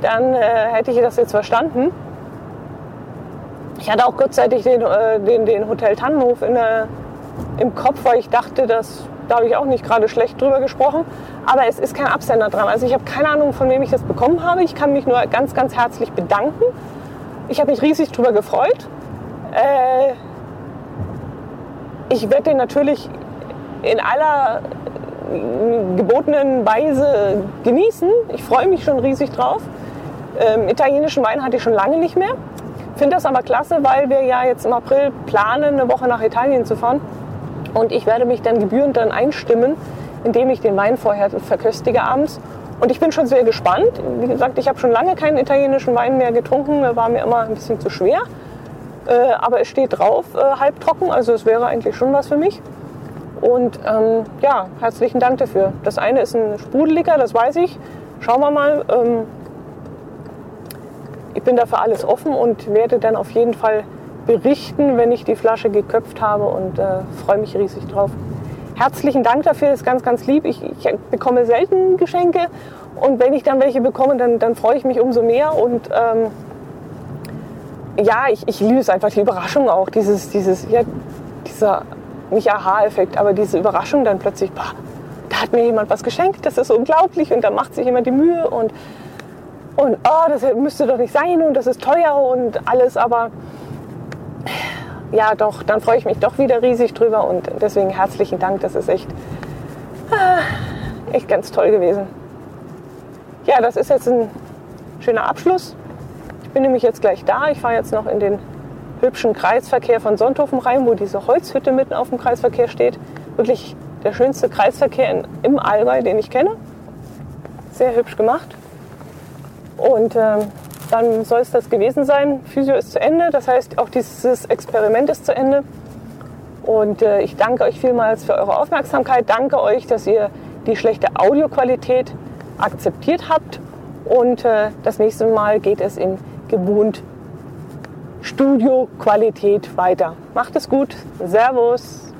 dann äh, hätte ich das jetzt verstanden. Ich hatte auch kurzzeitig den, äh, den, den Hotel Tannenhof in der, im Kopf, weil ich dachte, dass da habe ich auch nicht gerade schlecht drüber gesprochen. Aber es ist kein Absender dran. Also ich habe keine Ahnung, von wem ich das bekommen habe. Ich kann mich nur ganz, ganz herzlich bedanken. Ich habe mich riesig drüber gefreut. Äh, ich werde den natürlich in aller gebotenen Weise genießen. Ich freue mich schon riesig drauf. Ähm, italienischen Wein hatte ich schon lange nicht mehr. Finde das aber klasse, weil wir ja jetzt im April planen, eine Woche nach Italien zu fahren. Und ich werde mich dann gebührend dann einstimmen, indem ich den Wein vorher verköstige abends. Und ich bin schon sehr gespannt. Wie gesagt, ich habe schon lange keinen italienischen Wein mehr getrunken. War mir immer ein bisschen zu schwer. Äh, aber es steht drauf, äh, halbtrocken. Also es wäre eigentlich schon was für mich. Und ähm, ja, herzlichen Dank dafür. Das eine ist ein Sprudeliger, das weiß ich. Schauen wir mal. Ähm, ich bin dafür alles offen und werde dann auf jeden Fall berichten, wenn ich die Flasche geköpft habe und äh, freue mich riesig drauf. Herzlichen Dank dafür, ist ganz, ganz lieb. Ich, ich, bekomme selten Geschenke und wenn ich dann welche bekomme, dann, dann freue ich mich umso mehr und ähm, ja, ich, ich liebe es einfach, die Überraschung auch, dieses, dieses, ja, dieser, nicht Aha-Effekt, aber diese Überraschung dann plötzlich, boah, da hat mir jemand was geschenkt, das ist unglaublich und da macht sich jemand die Mühe und, und oh, das müsste doch nicht sein und das ist teuer und alles, aber ja, doch, dann freue ich mich doch wieder riesig drüber und deswegen herzlichen Dank. Das ist echt, äh, echt ganz toll gewesen. Ja, das ist jetzt ein schöner Abschluss. Ich bin nämlich jetzt gleich da. Ich fahre jetzt noch in den hübschen Kreisverkehr von Sonthofen rein, wo diese Holzhütte mitten auf dem Kreisverkehr steht. Wirklich der schönste Kreisverkehr in, im Allgäu, den ich kenne. Sehr hübsch gemacht. Und äh, dann soll es das gewesen sein. Physio ist zu Ende, das heißt auch dieses Experiment ist zu Ende. Und äh, ich danke euch vielmals für eure Aufmerksamkeit. Danke euch, dass ihr die schlechte Audioqualität akzeptiert habt. Und äh, das nächste Mal geht es in gewohnt Studioqualität weiter. Macht es gut. Servus.